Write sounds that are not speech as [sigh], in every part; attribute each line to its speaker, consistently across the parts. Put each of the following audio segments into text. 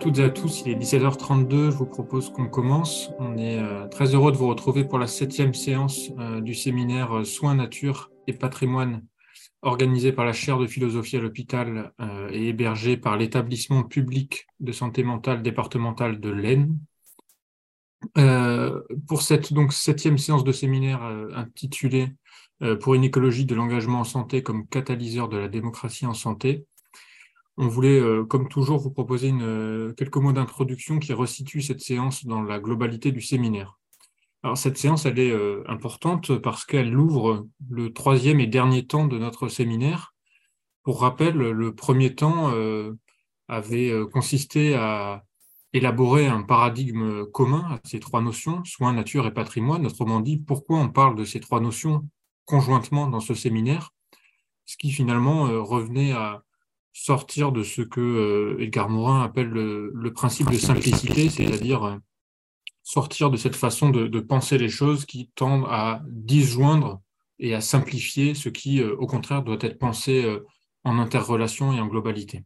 Speaker 1: Toutes et à tous, il est 17h32, je vous propose qu'on commence. On est euh, très heureux de vous retrouver pour la septième séance euh, du séminaire euh, Soins, Nature et Patrimoine organisé par la chaire de philosophie à l'hôpital et hébergé par l'établissement public de santé mentale départemental de l'Aisne. pour cette septième séance de séminaire intitulée Pour une écologie de l'engagement en santé comme catalyseur de la démocratie en santé, on voulait, euh, comme toujours, vous proposer euh, quelques mots d'introduction qui resituent cette séance dans la globalité du séminaire. Cette séance, elle est euh, importante parce qu'elle ouvre le troisième et dernier temps de notre séminaire. Pour rappel, le premier temps avait consisté à élaborer un paradigme commun à ces trois notions, soins, nature et patrimoine. Autrement dit, pourquoi on parle de ces trois notions conjointement dans ce séminaire, ce qui finalement revenait à sortir de ce que euh, Edgar Morin appelle le, principe de simplicité, c'est-à-dire euh, sortir de cette façon de, penser les choses qui tendent à disjoindre et à simplifier ce qui, euh, au contraire, doit être pensé en interrelation et en globalité.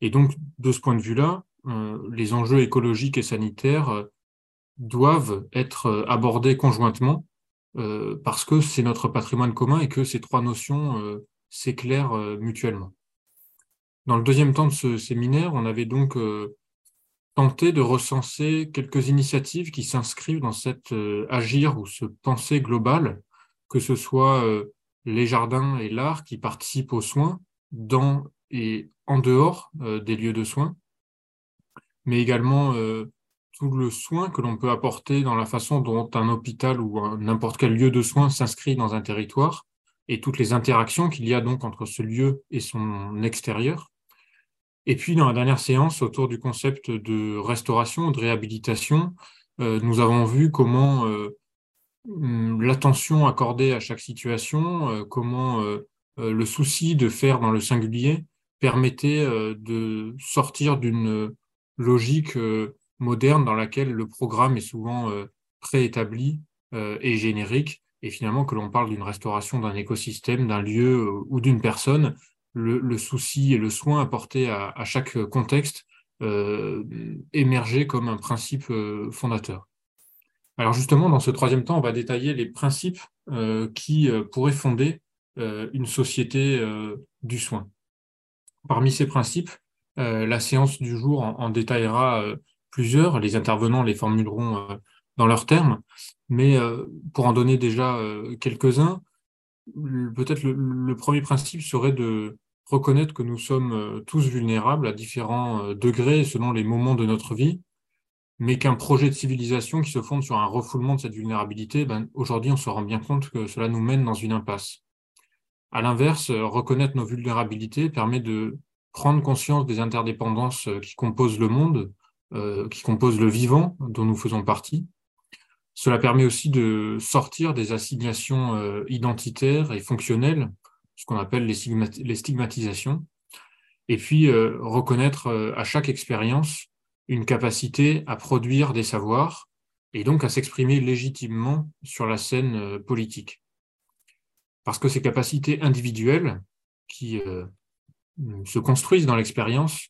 Speaker 1: Et donc, de ce point de vue-là, les enjeux écologiques et sanitaires doivent être abordés conjointement parce que c'est notre patrimoine commun et que ces trois notions s'éclairent mutuellement. Dans le deuxième temps de ce séminaire, on avait donc euh, tenté de recenser quelques initiatives qui s'inscrivent dans cette euh, agir ou ce penser global, que ce soit euh, les jardins et l'art qui participent aux soins dans et en dehors des lieux de soins, mais également tout le soin que l'on peut apporter dans la façon dont un hôpital ou n'importe quel lieu de soins s'inscrit dans un territoire et toutes les interactions qu'il y a donc entre ce lieu et son extérieur. Et puis, dans la dernière séance, autour du concept de restauration, de réhabilitation, euh, nous avons vu comment euh, l'attention accordée à chaque situation, euh, comment le souci de faire dans le singulier permettait de sortir d'une logique moderne dans laquelle le programme est souvent préétabli et générique, et finalement que l'on parle d'une restauration d'un écosystème, d'un lieu ou d'une personne le, souci et le soin apporté à, chaque contexte euh, émerger comme un principe euh, fondateur. Alors justement, dans ce troisième temps, on va détailler les principes euh, qui pourraient fonder une société du soin. Parmi ces principes, la séance du jour en, détaillera plusieurs, les intervenants les formuleront dans leurs termes, mais pour en donner déjà quelques-uns, peut-être le, premier principe serait de reconnaître que nous sommes euh, tous vulnérables à différents euh, degrés selon les moments de notre vie, mais qu'un projet de civilisation qui se fonde sur un refoulement de cette vulnérabilité, ben, aujourd'hui on se rend bien compte que cela nous mène dans une impasse. À l'inverse, euh, reconnaître nos vulnérabilités permet de prendre conscience des interdépendances qui composent le monde, qui composent le vivant dont nous faisons partie, cela permet aussi de sortir des assignations euh, identitaires et fonctionnelles, ce qu'on appelle les, stigmatisations, et puis euh, reconnaître euh, à chaque expérience une capacité à produire des savoirs et donc à s'exprimer légitimement sur la scène politique. Parce que ces capacités individuelles qui se construisent dans l'expérience,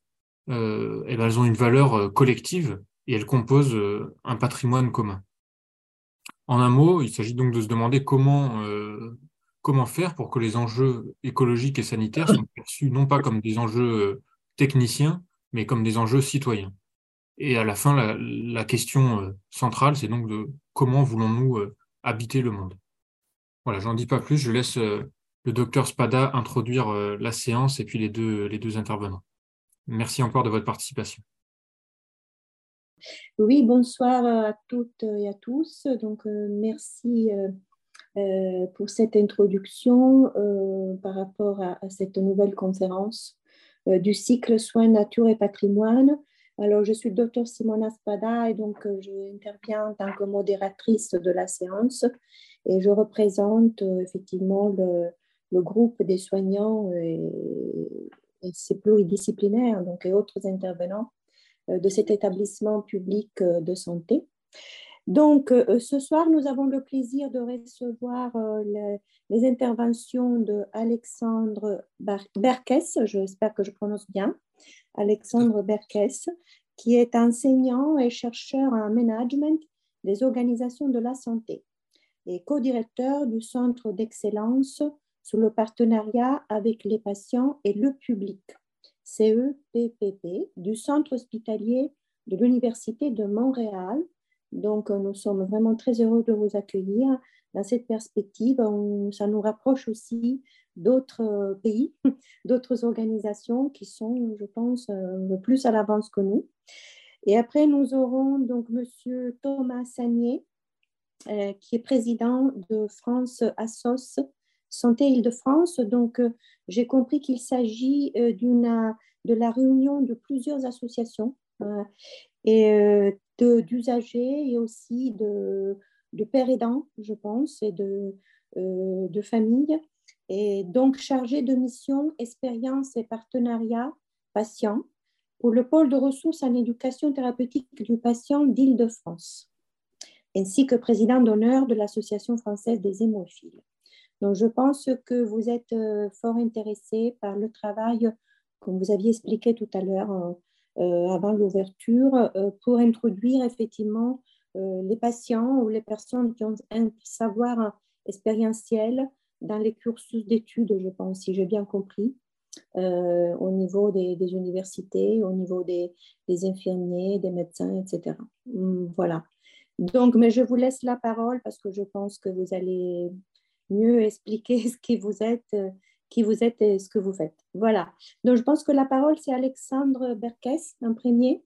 Speaker 1: eh ben, elles ont une valeur collective et elles composent un patrimoine commun. En un mot, il s'agit donc de se demander comment, euh, comment faire pour que les enjeux écologiques et sanitaires soient perçus non pas comme des enjeux euh, techniciens, mais comme des enjeux citoyens. Et à la fin, la, question euh, centrale, c'est donc de comment voulons-nous habiter le monde. Voilà, j'en dis pas plus, je laisse le docteur Spada introduire la séance et puis les deux intervenants. Merci encore de votre participation.
Speaker 2: Oui, bonsoir à toutes et à tous. Donc, euh, merci euh, euh, pour cette introduction par rapport à, cette nouvelle conférence du cycle Soins, Nature et Patrimoine. Alors, je suis docteur Simona Spada et donc j'interviens en tant que modératrice de la séance et je représente effectivement le, groupe des soignants et, et c'est pluridisciplinaire, donc et autres intervenants euh, de cet établissement public euh, de santé. Donc, ce soir, nous avons le plaisir de recevoir les, interventions de Alexandre Berkes, j'espère que je prononce bien, Alexandre Berkes, qui est enseignant et chercheur en management des organisations de la santé et co-directeur du Centre d'excellence sous le partenariat avec les patients et le public, CEPPP, du Centre hospitalier de l'Université de Montréal. Donc, nous sommes vraiment très heureux de vous accueillir dans cette perspective. ça nous rapproche aussi d'autres pays, [laughs] d'autres organisations qui sont, je pense, le plus à l'avance que nous. Et après, nous aurons donc M. Thomas euh, qui est président de France Assos Santé Île-de-France. Donc, euh, j'ai compris qu'il s'agit euh, d'une de la réunion de plusieurs associations et d'usagers et aussi de, de pères aidants, je pense, et de, de familles. Et donc, chargé de mission, expérience et partenariat patient pour le pôle de ressources en éducation thérapeutique du patient d'Île-de-France ainsi que président d'honneur de l'Association française des hémophiles. Donc, je pense que vous êtes euh, fort intéressé par le travail, comme vous aviez expliqué tout à l'heure euh, euh, avant l'ouverture, pour introduire effectivement les patients ou les personnes qui ont un savoir expérientiel dans les cursus d'études, je pense, si j'ai bien compris, au niveau des, universités, au niveau des, des, infirmiers, des médecins, etc. Voilà. Donc, mais je vous laisse la parole parce que je pense que vous allez mieux expliquer [laughs] ce qui vous êtes, euh, qui vous êtes et ce que vous faites. Voilà. Donc, je pense que la parole, c'est Alexandre Berkes, un premier.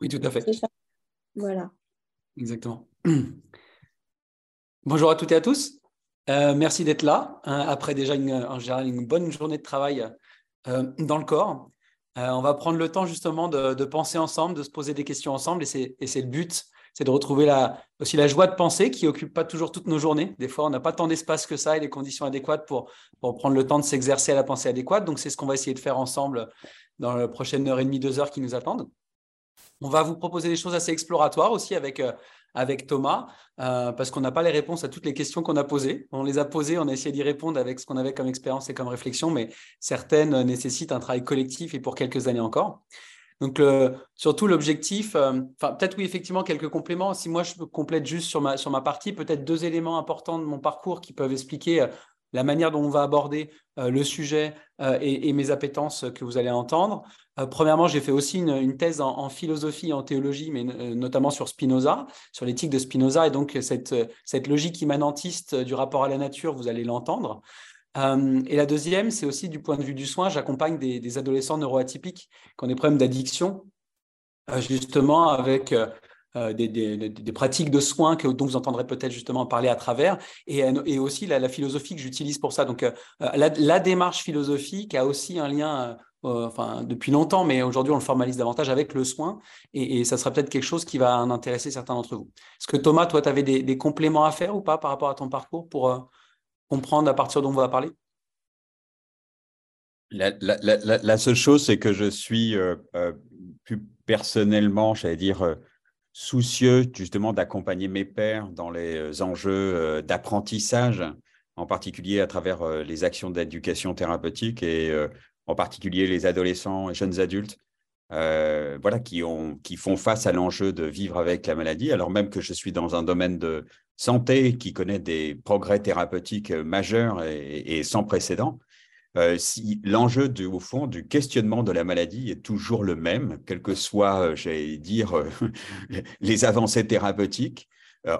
Speaker 3: Oui, tout à fait.
Speaker 2: Voilà.
Speaker 3: Exactement. [clears throat] Bonjour à toutes et à tous. Euh, merci d'être là. Hein, après déjà une, en général une bonne journée de travail euh, dans le corps. on va prendre le temps justement de, de, penser ensemble, de se poser des questions ensemble et c'est le but c'est de retrouver aussi la joie de penser qui occupe pas toujours toutes nos journées. Des fois, on n'a pas tant d'espace que ça et les conditions adéquates pour, prendre le temps de s'exercer à la pensée adéquate. Donc, c'est ce qu'on va essayer de faire ensemble dans la prochaine heure et demie, deux heures qui nous attendent. On va vous proposer des choses assez exploratoires aussi avec, euh, Thomas, euh, parce qu'on n'a pas les réponses à toutes les questions qu'on a posées. On les a posées, on a essayé d'y répondre avec ce qu'on avait comme expérience et comme réflexion, mais certaines nécessitent un travail collectif et pour quelques années encore. Donc, surtout l'objectif, euh, peut-être oui, effectivement, quelques compléments. Si moi, je complète juste sur ma, partie, peut-être deux éléments importants de mon parcours qui peuvent expliquer euh, la manière dont on va aborder euh, le sujet et, mes appétences que vous allez entendre. premièrement, j'ai fait aussi une, thèse en, philosophie et en théologie, mais notamment sur Spinoza, sur l'éthique de Spinoza, et donc cette, cette logique immanentiste du rapport à la nature, vous allez l'entendre. Euh, et la deuxième, c'est aussi du point de vue du soin, j'accompagne des, adolescents neuroatypiques qui ont des problèmes d'addiction, euh, justement avec euh, des, pratiques de soins que, dont vous entendrez peut-être justement parler à travers, et, aussi la, philosophie que j'utilise pour ça. Donc la, démarche philosophique a aussi un lien, enfin depuis longtemps, mais aujourd'hui on le formalise davantage avec le soin, et, ça sera peut-être quelque chose qui va en intéresser certains d'entre vous. Est-ce que Thomas, toi, tu avais des, compléments à faire ou pas par rapport à ton parcours pour comprendre à partir dont on va parler?
Speaker 4: La, seule chose, c'est que je suis euh, euh, plus personnellement, j'allais dire, euh, soucieux justement d'accompagner mes pairs dans les enjeux d'apprentissage, en particulier à travers les actions d'éducation thérapeutique et en particulier les adolescents et jeunes adultes. voilà, qui, ont, qui font face à l'enjeu de vivre avec la maladie, alors même que je suis dans un domaine de santé qui connaît des progrès thérapeutiques majeurs et sans précédent. Euh, si l'enjeu au fond du questionnement de la maladie est toujours le même, quel que soit, euh, j'allais dire, euh, [laughs] les avancées thérapeutiques,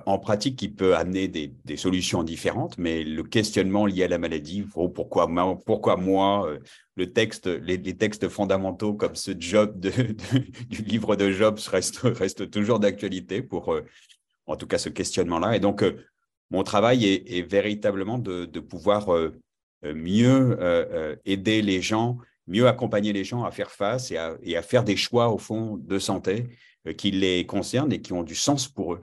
Speaker 4: en pratique, qui peut amener des, solutions différentes, mais le questionnement lié à la maladie, pourquoi, moi, le texte, les, textes fondamentaux comme ce job du livre de Jobs restent, reste toujours d'actualité pour, en tout cas, ce questionnement-là. Et donc, mon travail est, véritablement de, pouvoir euh, mieux euh, euh, aider les gens, mieux accompagner les gens à faire face et à, faire des choix, au fond, de santé qui les concernent et qui ont du sens pour eux.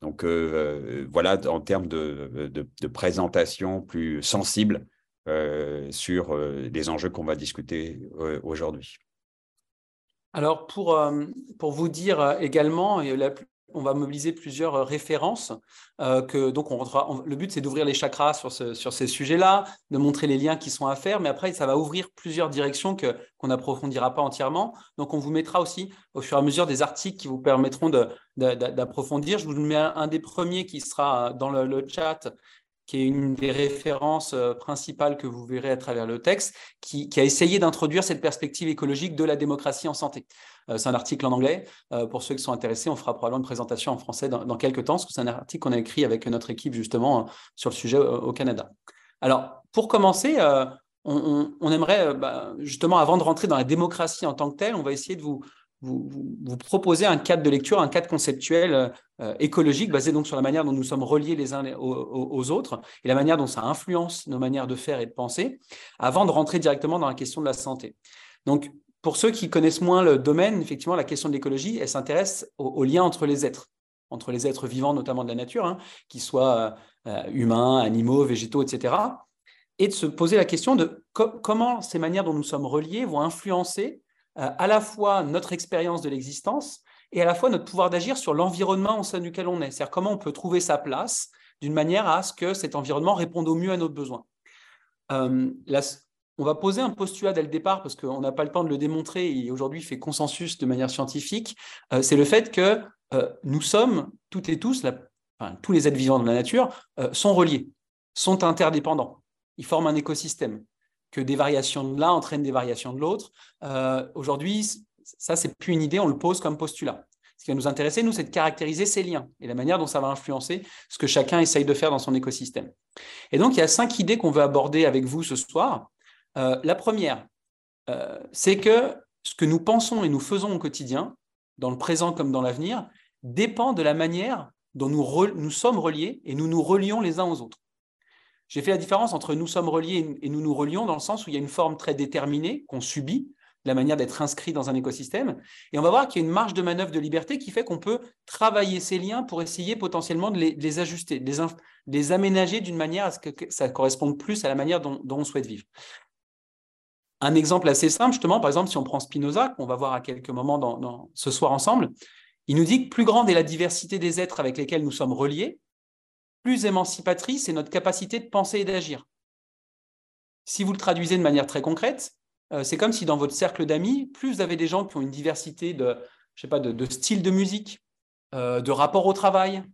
Speaker 4: Donc voilà, en termes de, présentation plus sensible sur les enjeux qu'on va discuter aujourd'hui.
Speaker 3: Alors pour, pour vous dire également, la, on va mobiliser plusieurs euh, références. Euh, que, donc, on le but, c'est d'ouvrir les chakras sur, ces sujets-là, de montrer les liens qui sont à faire, mais après, ça va ouvrir plusieurs directions qu'on n'approfondira pas entièrement. Donc, on vous mettra aussi, au fur et à mesure, des articles qui vous permettront d'approfondir. Je vous mets un, des premiers qui sera dans le chat, qui est une des références euh, principales que vous verrez à travers le texte, qui, a essayé d'introduire cette perspective écologique de la démocratie en santé. Euh, c'est un article en anglais. Euh, pour ceux qui sont intéressés, on fera probablement une présentation en français dans, quelques temps, parce que c'est un article qu'on a écrit avec notre équipe justement sur le sujet au, Canada. Alors, pour commencer, on, aimerait bah, justement, avant de rentrer dans la démocratie en tant que telle, on va essayer de vous, proposez un cadre de lecture, un cadre conceptuel euh, écologique basé donc sur la manière dont nous sommes reliés les uns aux, autres et la manière dont ça influence nos manières de faire et de penser, avant de rentrer directement dans la question de la santé. Donc, pour ceux qui connaissent moins le domaine, effectivement, la question de l'écologie, elle s'intéresse au, lien entre les êtres, entre les êtres vivants, notamment de la nature, hein, qu'ils soient euh, humains, animaux, végétaux, etc. Et de se poser la question de comment ces manières dont nous sommes reliés vont influencer euh, à la fois notre expérience de l'existence et à la fois notre pouvoir d'agir sur l'environnement au sein duquel on est. C'est-à-dire comment on peut trouver sa place d'une manière à ce que cet environnement réponde au mieux à nos besoins. Euh, on va poser un postulat dès le départ parce qu'on n'a pas le temps de le démontrer et aujourd'hui fait consensus de manière scientifique. Euh, c'est le fait que nous sommes toutes et tous, tous les êtres vivants de la nature, sont reliés, sont interdépendants. Ils forment un écosystème que des variations de l'un entraînent des variations de l'autre. Euh, aujourd'hui, ça, c'est plus une idée, on le pose comme postulat. Ce qui va nous intéresser, nous, c'est de caractériser ces liens et la manière dont ça va influencer ce que chacun essaye de faire dans son écosystème. Et donc, il y a cinq idées qu'on veut aborder avec vous ce soir. Euh, la première, euh, c'est que ce que nous pensons et nous faisons au quotidien, dans le présent comme dans l'avenir, dépend de la manière dont nous, nous sommes reliés et nous nous relions les uns aux autres. J'ai fait la différence entre nous sommes reliés et nous nous relions dans le sens où il y a une forme très déterminée qu'on subit, la manière d'être inscrit dans un écosystème. Et on va voir qu'il y a une marge de manœuvre de liberté qui fait qu'on peut travailler ces liens pour essayer potentiellement de les, ajuster, de les, aménager d'une manière à ce que ça corresponde plus à la manière dont, on souhaite vivre. Un exemple assez simple, justement, par exemple, si on prend Spinoza, qu'on va voir à quelques moments dans, ce soir ensemble, il nous dit que plus grande est la diversité des êtres avec lesquels nous sommes reliés, plus émancipatrice est notre capacité de penser et d'agir. Si vous le traduisez de manière très concrète, euh, c'est comme si dans votre cercle d'amis, plus vous avez des gens qui ont une diversité de, je de, styles de musique, euh, de rapports au travail,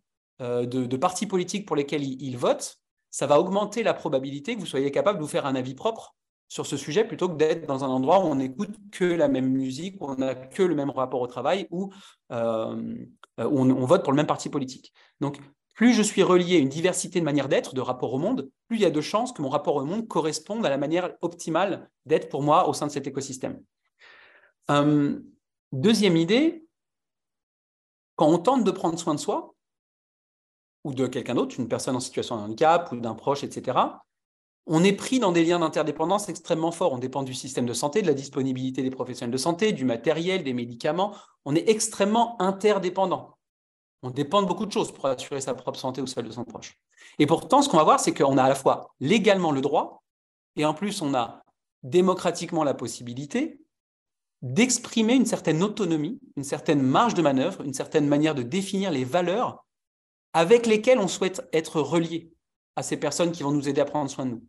Speaker 3: euh, de, partis politiques pour lesquels ils, votent, ça va augmenter la probabilité que vous soyez capable de vous faire un avis propre sur ce sujet plutôt que d'être dans un endroit où on n'écoute que la même musique, où on n'a que le même rapport au travail, où on, on, vote pour le même parti politique. Donc, plus je suis relié à une diversité de manières d'être, de rapport au monde, plus il y a de chances que mon rapport au monde corresponde à la manière optimale d'être pour moi au sein de cet écosystème. Euh, deuxième idée, quand on tente de prendre soin de soi, ou de quelqu'un d'autre, une personne en situation de handicap ou d'un proche, etc., on est pris dans des liens d'interdépendance extrêmement forts. On dépend du système de santé, de la disponibilité des professionnels de santé, du matériel, des médicaments. On est extrêmement interdépendant. On dépend de beaucoup de choses pour assurer sa propre santé ou celle de son proche. Et pourtant, ce qu'on va voir, c'est qu'on a à la fois légalement le droit, et en plus, on a démocratiquement la possibilité d'exprimer une certaine autonomie, une certaine marge de manœuvre, une certaine manière de définir les valeurs avec lesquelles on souhaite être relié à ces personnes qui vont nous aider à prendre soin de nous.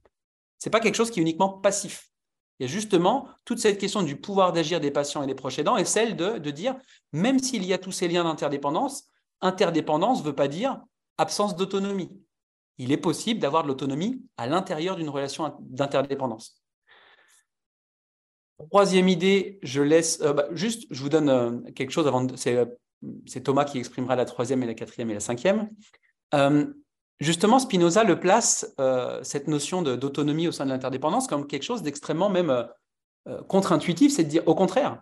Speaker 3: Ce n'est pas quelque chose qui est uniquement passif. Il y a justement toute cette question du pouvoir d'agir des patients et des proches aidants et celle de, de dire, même s'il y a tous ces liens d'interdépendance, interdépendance ne veut pas dire absence d'autonomie. Il est possible d'avoir de l'autonomie à l'intérieur d'une relation d'interdépendance. Troisième idée, je laisse euh, bah, juste, je vous donne euh, quelque chose avant. Euh, c'est Thomas qui exprimera la troisième et la quatrième et la cinquième. Justement, Spinoza le place cette notion d'autonomie au sein de l'interdépendance comme quelque chose d'extrêmement même contre-intuitif, c'est de dire au contraire,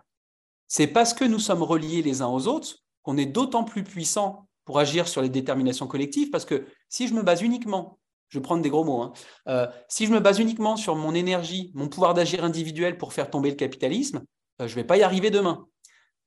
Speaker 3: c'est parce que nous sommes reliés les uns aux autres qu'on est d'autant plus puissant pour agir sur les déterminations collectives, parce que si je me base uniquement, je vais prendre des gros mots, hein, euh, si je me base uniquement sur mon énergie, mon pouvoir d'agir individuel pour faire tomber le capitalisme, euh, je ne vais pas y arriver demain.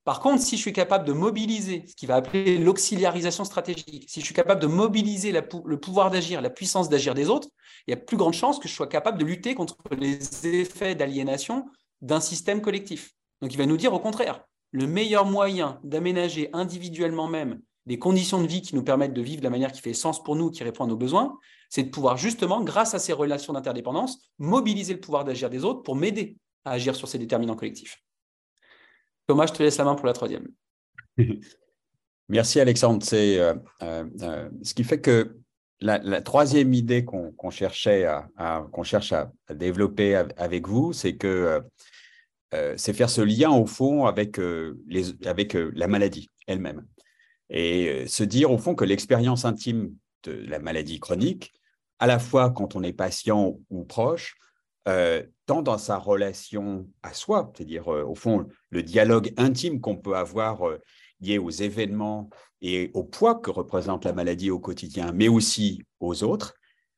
Speaker 3: Par contre, si je suis capable de mobiliser ce qui va appeler l'auxiliarisation stratégique, si je suis capable de mobiliser le pouvoir d'agir, la puissance d'agir des autres, il y a plus grande chance que je sois capable de lutter contre les effets d'aliénation d'un système collectif. Donc il va nous dire au contraire, le meilleur moyen d'aménager individuellement même des conditions de vie qui nous permettent de vivre de la manière qui fait sens pour nous, qui répond à nos besoins, c'est de pouvoir justement, grâce à ces relations d'interdépendance, mobiliser le pouvoir d'agir des autres pour m'aider à agir sur ces déterminants collectifs. Thomas, je te laisse la main pour la troisième. [laughs]
Speaker 4: Merci Alexandre. C'est euh, euh, euh, ce qui fait que la, troisième idée qu'on cherchait cherche à, développer avec vous, c'est que faire ce lien au fond avec, avec la maladie elle-même et se dire au fond que l'expérience intime de la maladie chronique, à la fois quand on est patient ou proche, tant dans sa relation à soi, c'est-à-dire au fond le dialogue intime qu'on peut avoir lié aux événements et au poids que représente la maladie au quotidien, mais aussi aux autres,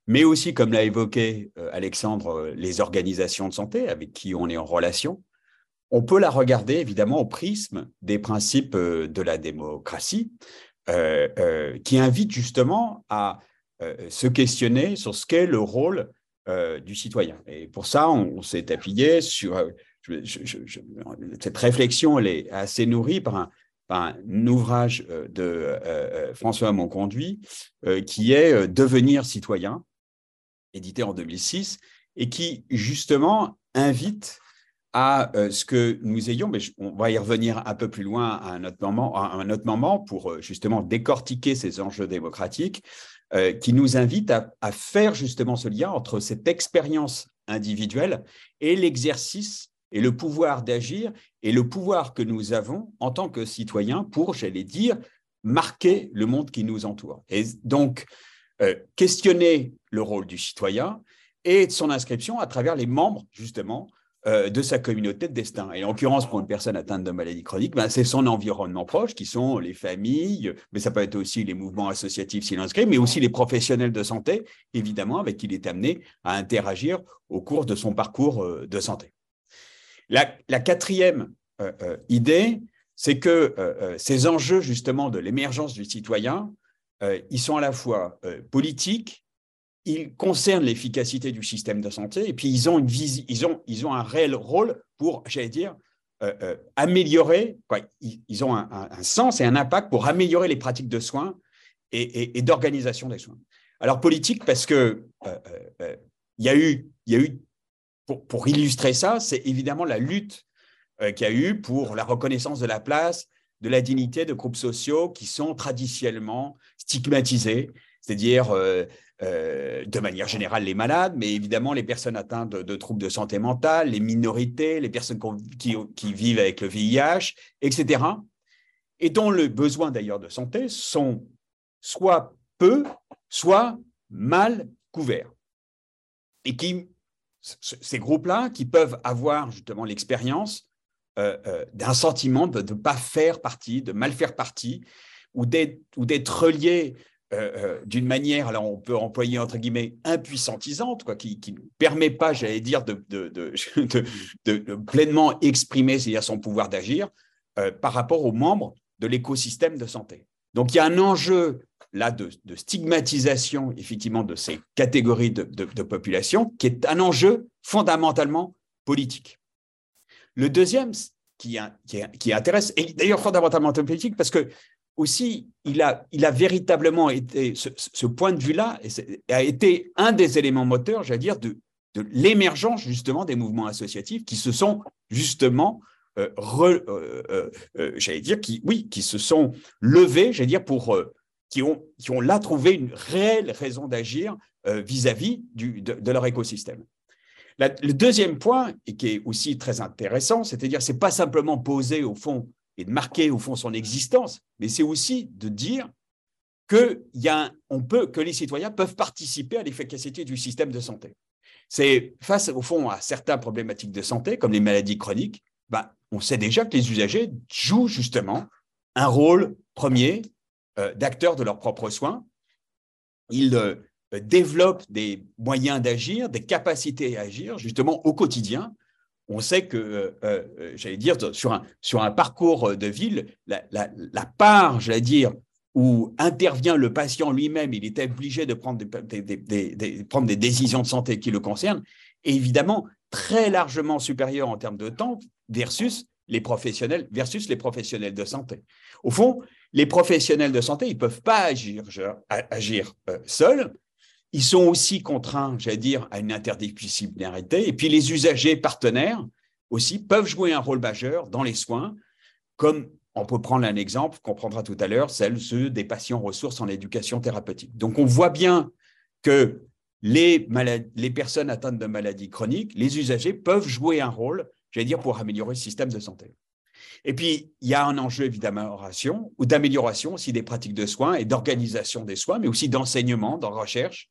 Speaker 4: mais aussi, comme l'a évoqué euh, Alexandre, euh, les organisations de santé avec qui on est en relation. On peut la regarder évidemment au prisme des principes euh, de la démocratie, qui invitent justement à se questionner sur ce qu'est le rôle du citoyen. Et pour ça, on, s'est appuyé sur cette réflexion, elle est assez nourrie par un, ouvrage euh, de euh, euh, François Monconduit qui est Devenir citoyen, édité en 2006, et qui justement invite à ce que nous ayons, mais on va y revenir un peu plus loin à un autre moment, à un autre moment pour justement décortiquer ces enjeux démocratiques, qui nous invite à, à, faire justement ce lien entre cette expérience individuelle et l'exercice et le pouvoir d'agir et le pouvoir que nous avons en tant que citoyens pour, j'allais dire, marquer le monde qui nous entoure. Et donc, euh, questionner le rôle du citoyen et de son inscription à travers les membres, justement, euh, de sa communauté de destin. Et en l'occurrence, pour une personne atteinte de maladie chronique, ben, c'est son environnement proche, qui sont les familles, mais ça peut être aussi les mouvements associatifs s'il inscrit, mais aussi les professionnels de santé, évidemment, avec qui il est amené à interagir au cours de son parcours euh, de santé. La, quatrième euh, idée, c'est que ces enjeux justement de l'émergence du citoyen, ils sont à la fois politiques, ils concernent l'efficacité du système de santé, et puis ils ont, une ils ont, ils ont un réel rôle pour, j'allais dire, améliorer, ils, ont un, sens et un impact pour améliorer les pratiques de soins et, d'organisation des soins. Alors politique parce que il y a eu, y a eu pour, illustrer ça, c'est évidemment la lutte euh, qu'il y a eu pour la reconnaissance de la place, de la dignité de groupes sociaux qui sont traditionnellement stigmatisés, c'est-à-dire euh, de manière générale les malades, mais évidemment les personnes atteintes de, troubles de santé mentale, les minorités, les personnes qui, vivent avec le VIH, etc., et dont le besoin d'ailleurs de santé sont soit peu, soit mal couverts, et qui ces groupes-là qui peuvent avoir justement l'expérience euh, euh, d'un sentiment de ne pas faire partie, de mal faire partie, ou d'être relié euh, d'une manière, alors on peut employer entre guillemets impuissantisante, quoi, qui ne permet pas, j'allais dire, [laughs] de, de, pleinement exprimer c'est-à-dire son pouvoir d'agir par rapport aux membres de l'écosystème de santé. Donc il y a un enjeu là de, stigmatisation effectivement de ces catégories de, population qui est un enjeu fondamentalement politique. Le deuxième qui, qui, intéresse, et d'ailleurs fondamentalement politique parce que aussi il a, véritablement été, ce, point de vue-là a été un des éléments moteurs, j'allais dire, de, l'émergence justement des mouvements associatifs qui se sont justement euh, euh, euh, j'allais dire, qui, oui, qui se sont levés, j'allais dire, pour qui ont, qui ont là trouvé une réelle raison d'agir vis-à-vis de, leur écosystème. le deuxième point, et qui est aussi très intéressant, c'est-à-dire c'est pas simplement poser au fond et de marquer au fond son existence, mais c'est aussi de dire que, y a on peut, que les citoyens peuvent participer à l'efficacité du système de santé. C'est face au fond à certaines problématiques de santé, comme les maladies chroniques, ben, on sait déjà que les usagers jouent justement un rôle premier euh, d'acteurs de leurs propres soins. Ils euh, développent des moyens d'agir, des capacités à agir, justement au quotidien. On sait que, euh, j'allais dire, sur un, parcours de ville, la, part, j'allais dire, où intervient le patient lui-même, il est obligé de prendre des, décisions de santé qui le concernent, est évidemment très largement supérieure en termes de temps versus les professionnels professionnels de santé. Au fond, les professionnels de santé, ils ne peuvent pas agir, euh, seuls. Ils sont aussi contraints, j'allais dire, à une interdisciplinarité. Et puis les usagers partenaires aussi peuvent jouer un rôle majeur dans les soins, comme on peut prendre un exemple qu'on prendra tout à l'heure, celle ceux des patients ressources en éducation thérapeutique. Donc on voit bien que les, les personnes atteintes de maladies chroniques, les usagers peuvent jouer un rôle, j'allais dire, pour améliorer le système de santé. Et puis, il y a un enjeu d'amélioration ou d'amélioration aussi des pratiques de soins et d'organisation des soins, mais aussi d'enseignement, de recherche.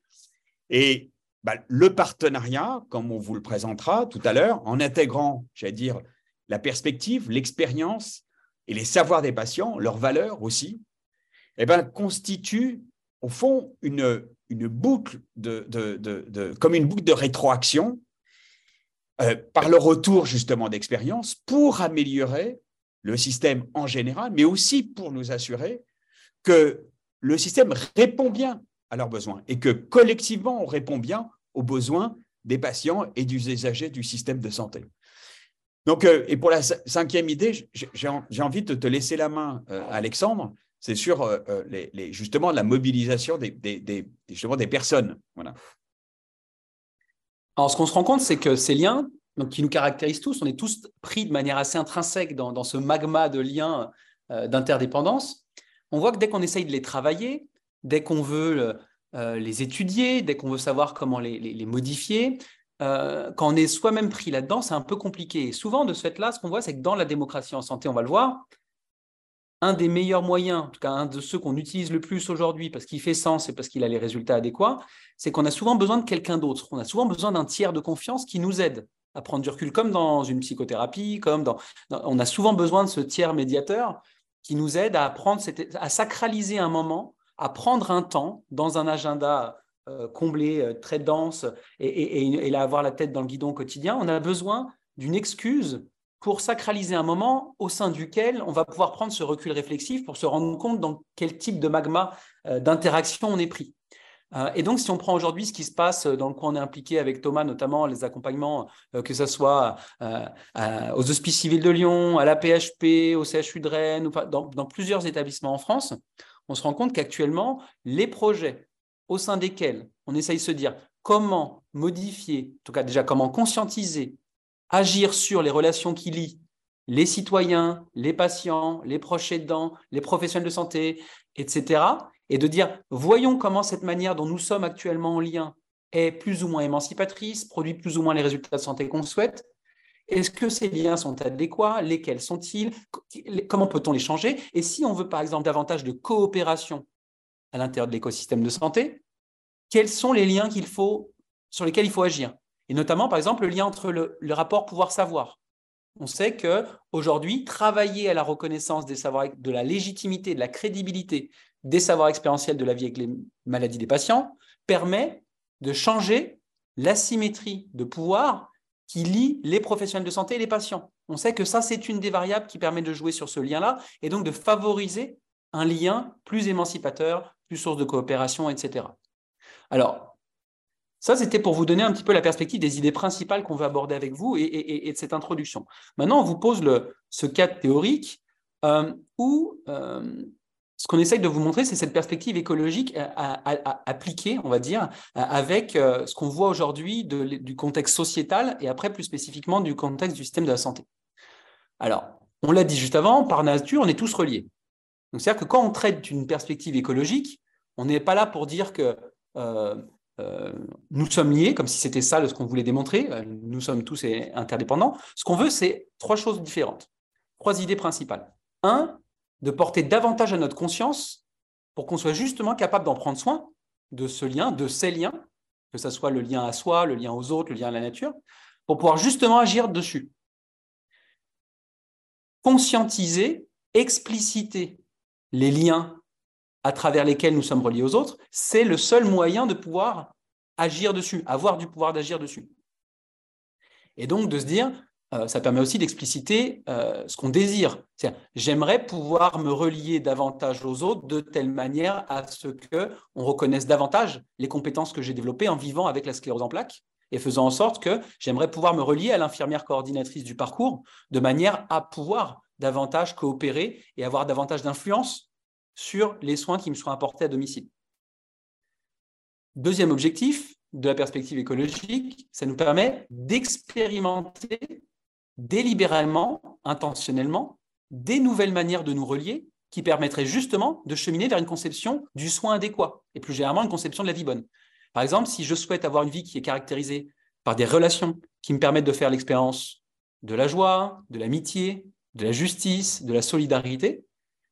Speaker 4: Et bah, le partenariat, comme on vous le présentera tout à l'heure, en intégrant, j'allais dire, la perspective, l'expérience et les savoirs des patients, leurs valeurs aussi, eh ben, constitue au fond une, une boucle de, de, comme une boucle de rétroaction euh, par le retour justement d'expérience pour améliorer le système en général, mais aussi pour nous assurer que le système répond bien à leurs besoins et que collectivement on répond bien aux besoins des patients et des usagers du système de santé. Donc, euh, et pour la cinquième idée, j'ai envie de te laisser la main, euh, Alexandre, c'est sur euh, les, justement la mobilisation des, des, justement des personnes. Voilà.
Speaker 3: Alors, ce qu'on se rend compte, c'est que ces liens, donc, qui nous caractérisent tous, on est tous pris de manière assez intrinsèque dans, ce magma de liens d'interdépendance. On voit que dès qu'on essaye de les travailler, dès qu'on veut les étudier, dès qu'on veut savoir comment les, modifier, quand on est soi-même pris là-dedans, c'est un peu compliqué. Et souvent, de ce fait-là, ce qu'on voit, c'est que dans la démocratie en santé, on va le voir, un des meilleurs moyens, en tout cas un de ceux qu'on utilise le plus aujourd'hui parce qu'il fait sens et parce qu'il a les résultats adéquats, c'est qu'on a souvent besoin de quelqu'un d'autre. On a souvent besoin d'un tiers de confiance qui nous aide à prendre du recul, comme dans une psychothérapie, comme dans, on a souvent besoin de ce tiers médiateur qui nous aide à apprendre, à sacraliser un moment, à prendre un temps dans un agenda euh, comblé, euh, très dense, et, et, avoir la tête dans le guidon quotidien. On a besoin d'une excuse pour sacraliser un moment au sein duquel on va pouvoir prendre ce recul réflexif pour se rendre compte dans quel type de magma euh, d'interaction on est pris. Et donc, si on prend aujourd'hui ce qui se passe dans le quoi on est impliqué avec Thomas, notamment les accompagnements, que ce soit aux Hospices civils de Lyon, à la PHP, au CHU de Rennes, dans plusieurs établissements en France, on se rend compte qu'actuellement, les projets au sein desquels on essaye de se dire comment modifier, en tout cas déjà comment conscientiser agir sur les relations qui lient les citoyens, les patients, les proches aidants, les professionnels de santé, etc. Et de dire, voyons comment cette manière dont nous sommes actuellement en lien est plus ou moins émancipatrice, produit plus ou moins les résultats de santé qu'on souhaite. Est-ce que ces liens sont adéquats? Lesquels sont-ils? Comment peut-on les changer? Et si on veut, par exemple, davantage de coopération à l'intérieur de l'écosystème de santé, quels sont les liens qu'il faut, sur lesquels il faut agir? Et notamment, par exemple, le lien entre le, rapport pouvoir-savoir. On sait que aujourd'hui, travailler à la reconnaissance de la légitimité, de la crédibilité des savoirs expérientiels de la vie avec les maladies des patients permet de changer l'asymétrie de pouvoir qui lie les professionnels de santé et les patients. On sait que ça, c'est une des variables qui permet de jouer sur ce lien-là et donc de favoriser un lien plus émancipateur, plus source de coopération, etc. Alors, ça, c'était pour vous donner un petit peu la perspective des idées principales qu'on veut aborder avec vous et, de cette introduction. Maintenant, on vous pose ce cadre théorique euh, où euh, ce qu'on essaye de vous montrer, c'est cette perspective écologique appliquée, on va dire, avec euh, ce qu'on voit aujourd'hui du contexte sociétal et après plus spécifiquement du contexte du système de la santé. Alors, on l'a dit juste avant, par nature, on est tous reliés. Donc, c'est-à-dire que quand on traite d'une perspective écologique, on n'est pas là pour dire que euh, nous sommes liés, comme si c'était ça ce qu'on voulait démontrer, euh, nous sommes tous interdépendants. Ce qu'on veut, c'est trois choses différentes, trois idées principales. Un, de porter davantage à notre conscience pour qu'on soit justement capable d'en prendre soin, de ce lien, de ces liens, que ce soit le lien à soi, le lien aux autres, le lien à la nature, pour pouvoir justement agir dessus. Conscientiser, expliciter les liens à travers lesquels nous sommes reliés aux autres, c'est le seul moyen de pouvoir agir dessus, avoir du pouvoir d'agir dessus. Et donc de se dire, euh, ça permet aussi d'expliciter euh, ce qu'on désire. J'aimerais pouvoir me relier davantage aux autres de telle manière à ce que on reconnaisse davantage les compétences que j'ai développées en vivant avec la sclérose en plaques et faisant en sorte que j'aimerais pouvoir me relier à l'infirmière coordinatrice du parcours de manière à pouvoir davantage coopérer et avoir davantage d'influence sur les soins qui me sont apportés à domicile. Deuxième objectif de la perspective écologique, ça nous permet d'expérimenter délibérément, intentionnellement, des nouvelles manières de nous relier qui permettraient justement de cheminer vers une conception du soin adéquat et plus généralement une conception de la vie bonne. Par exemple, si je souhaite avoir une vie qui est caractérisée par des relations qui me permettent de faire l'expérience de la joie, de l'amitié, de la justice, de la solidarité,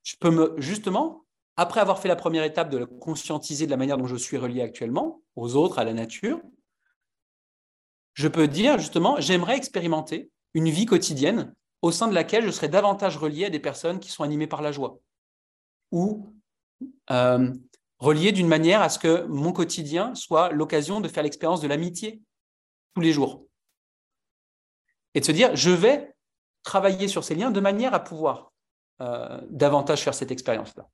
Speaker 3: je peux me, justement, après avoir fait la première étape de conscientiser de la manière dont je suis relié actuellement aux autres, à la nature, je peux dire justement, j'aimerais expérimenter une vie quotidienne au sein de laquelle je serais davantage relié à des personnes qui sont animées par la joie ou euh, relié d'une manière à ce que mon quotidien soit l'occasion de faire l'expérience de l'amitié tous les jours. Et de se dire, je vais travailler sur ces liens de manière à pouvoir euh, davantage faire cette expérience-là.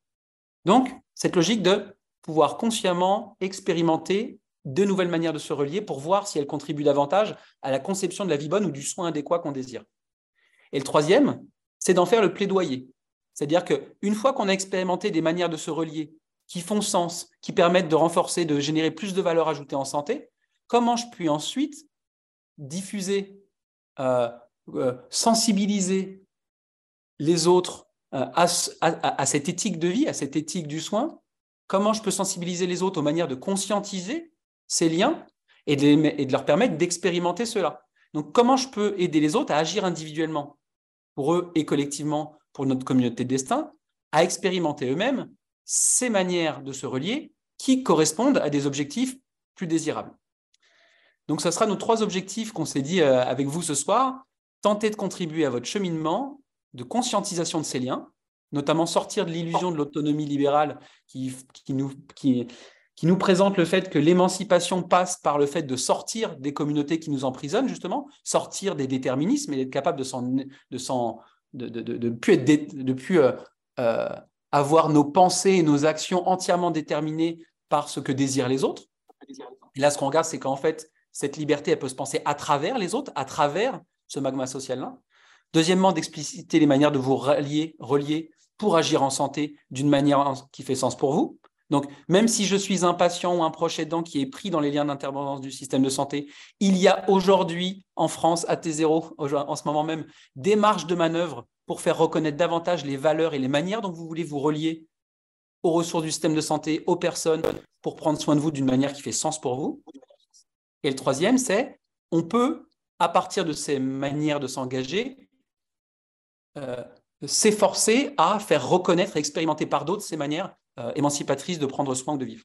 Speaker 3: Donc, cette logique de pouvoir consciemment expérimenter de nouvelles manières de se relier pour voir si elles contribuent davantage à la conception de la vie bonne ou du soin adéquat qu'on désire. Et le troisième, c'est d'en faire le plaidoyer. C'est-à-dire qu'une fois qu'on a expérimenté des manières de se relier qui font sens, qui permettent de renforcer, de générer plus de valeur ajoutée en santé, comment je puis ensuite diffuser, euh, euh, sensibiliser les autres euh, à, cette éthique de vie, à cette éthique du soin? Comment je peux sensibiliser les autres aux manières de conscientiser ces liens et de, leur permettre d'expérimenter cela Donc, comment je peux aider les autres à agir individuellement pour eux et collectivement pour notre communauté de destin, à expérimenter eux-mêmes ces manières de se relier qui correspondent à des objectifs plus désirables. Donc, ce sera nos trois objectifs qu'on s'est dit euh, avec vous ce soir. Tenter de contribuer à votre cheminement de conscientisation de ces liens, notamment sortir de l'illusion de l'autonomie libérale qui, nous, qui, nous présente le fait que l'émancipation passe par le fait de sortir des communautés qui nous emprisonnent, justement, sortir des déterminismes et d'être capable de s'en, plus, être, avoir nos pensées et nos actions entièrement déterminées par ce que désirent les autres. Et là, ce qu'on regarde, c'est qu'en fait, cette liberté, elle peut se penser à travers les autres, à travers ce magma social-là. Deuxièmement, d'expliciter les manières de vous relier, relier pour agir en santé d'une manière qui fait sens pour vous. Donc, même si je suis un patient ou un proche aidant qui est pris dans les liens d'intervention du système de santé, il y a aujourd'hui en France, à T0, en ce moment même, des marges de manœuvre pour faire reconnaître davantage les valeurs et les manières dont vous voulez vous relier aux ressources du système de santé, aux personnes, pour prendre soin de vous d'une manière qui fait sens pour vous. Et le troisième, c'est on peut, à partir de ces manières de s'engager, euh, s'efforcer à faire reconnaître et expérimenter par d'autres ces manières euh, émancipatrices de prendre soin ou de vivre.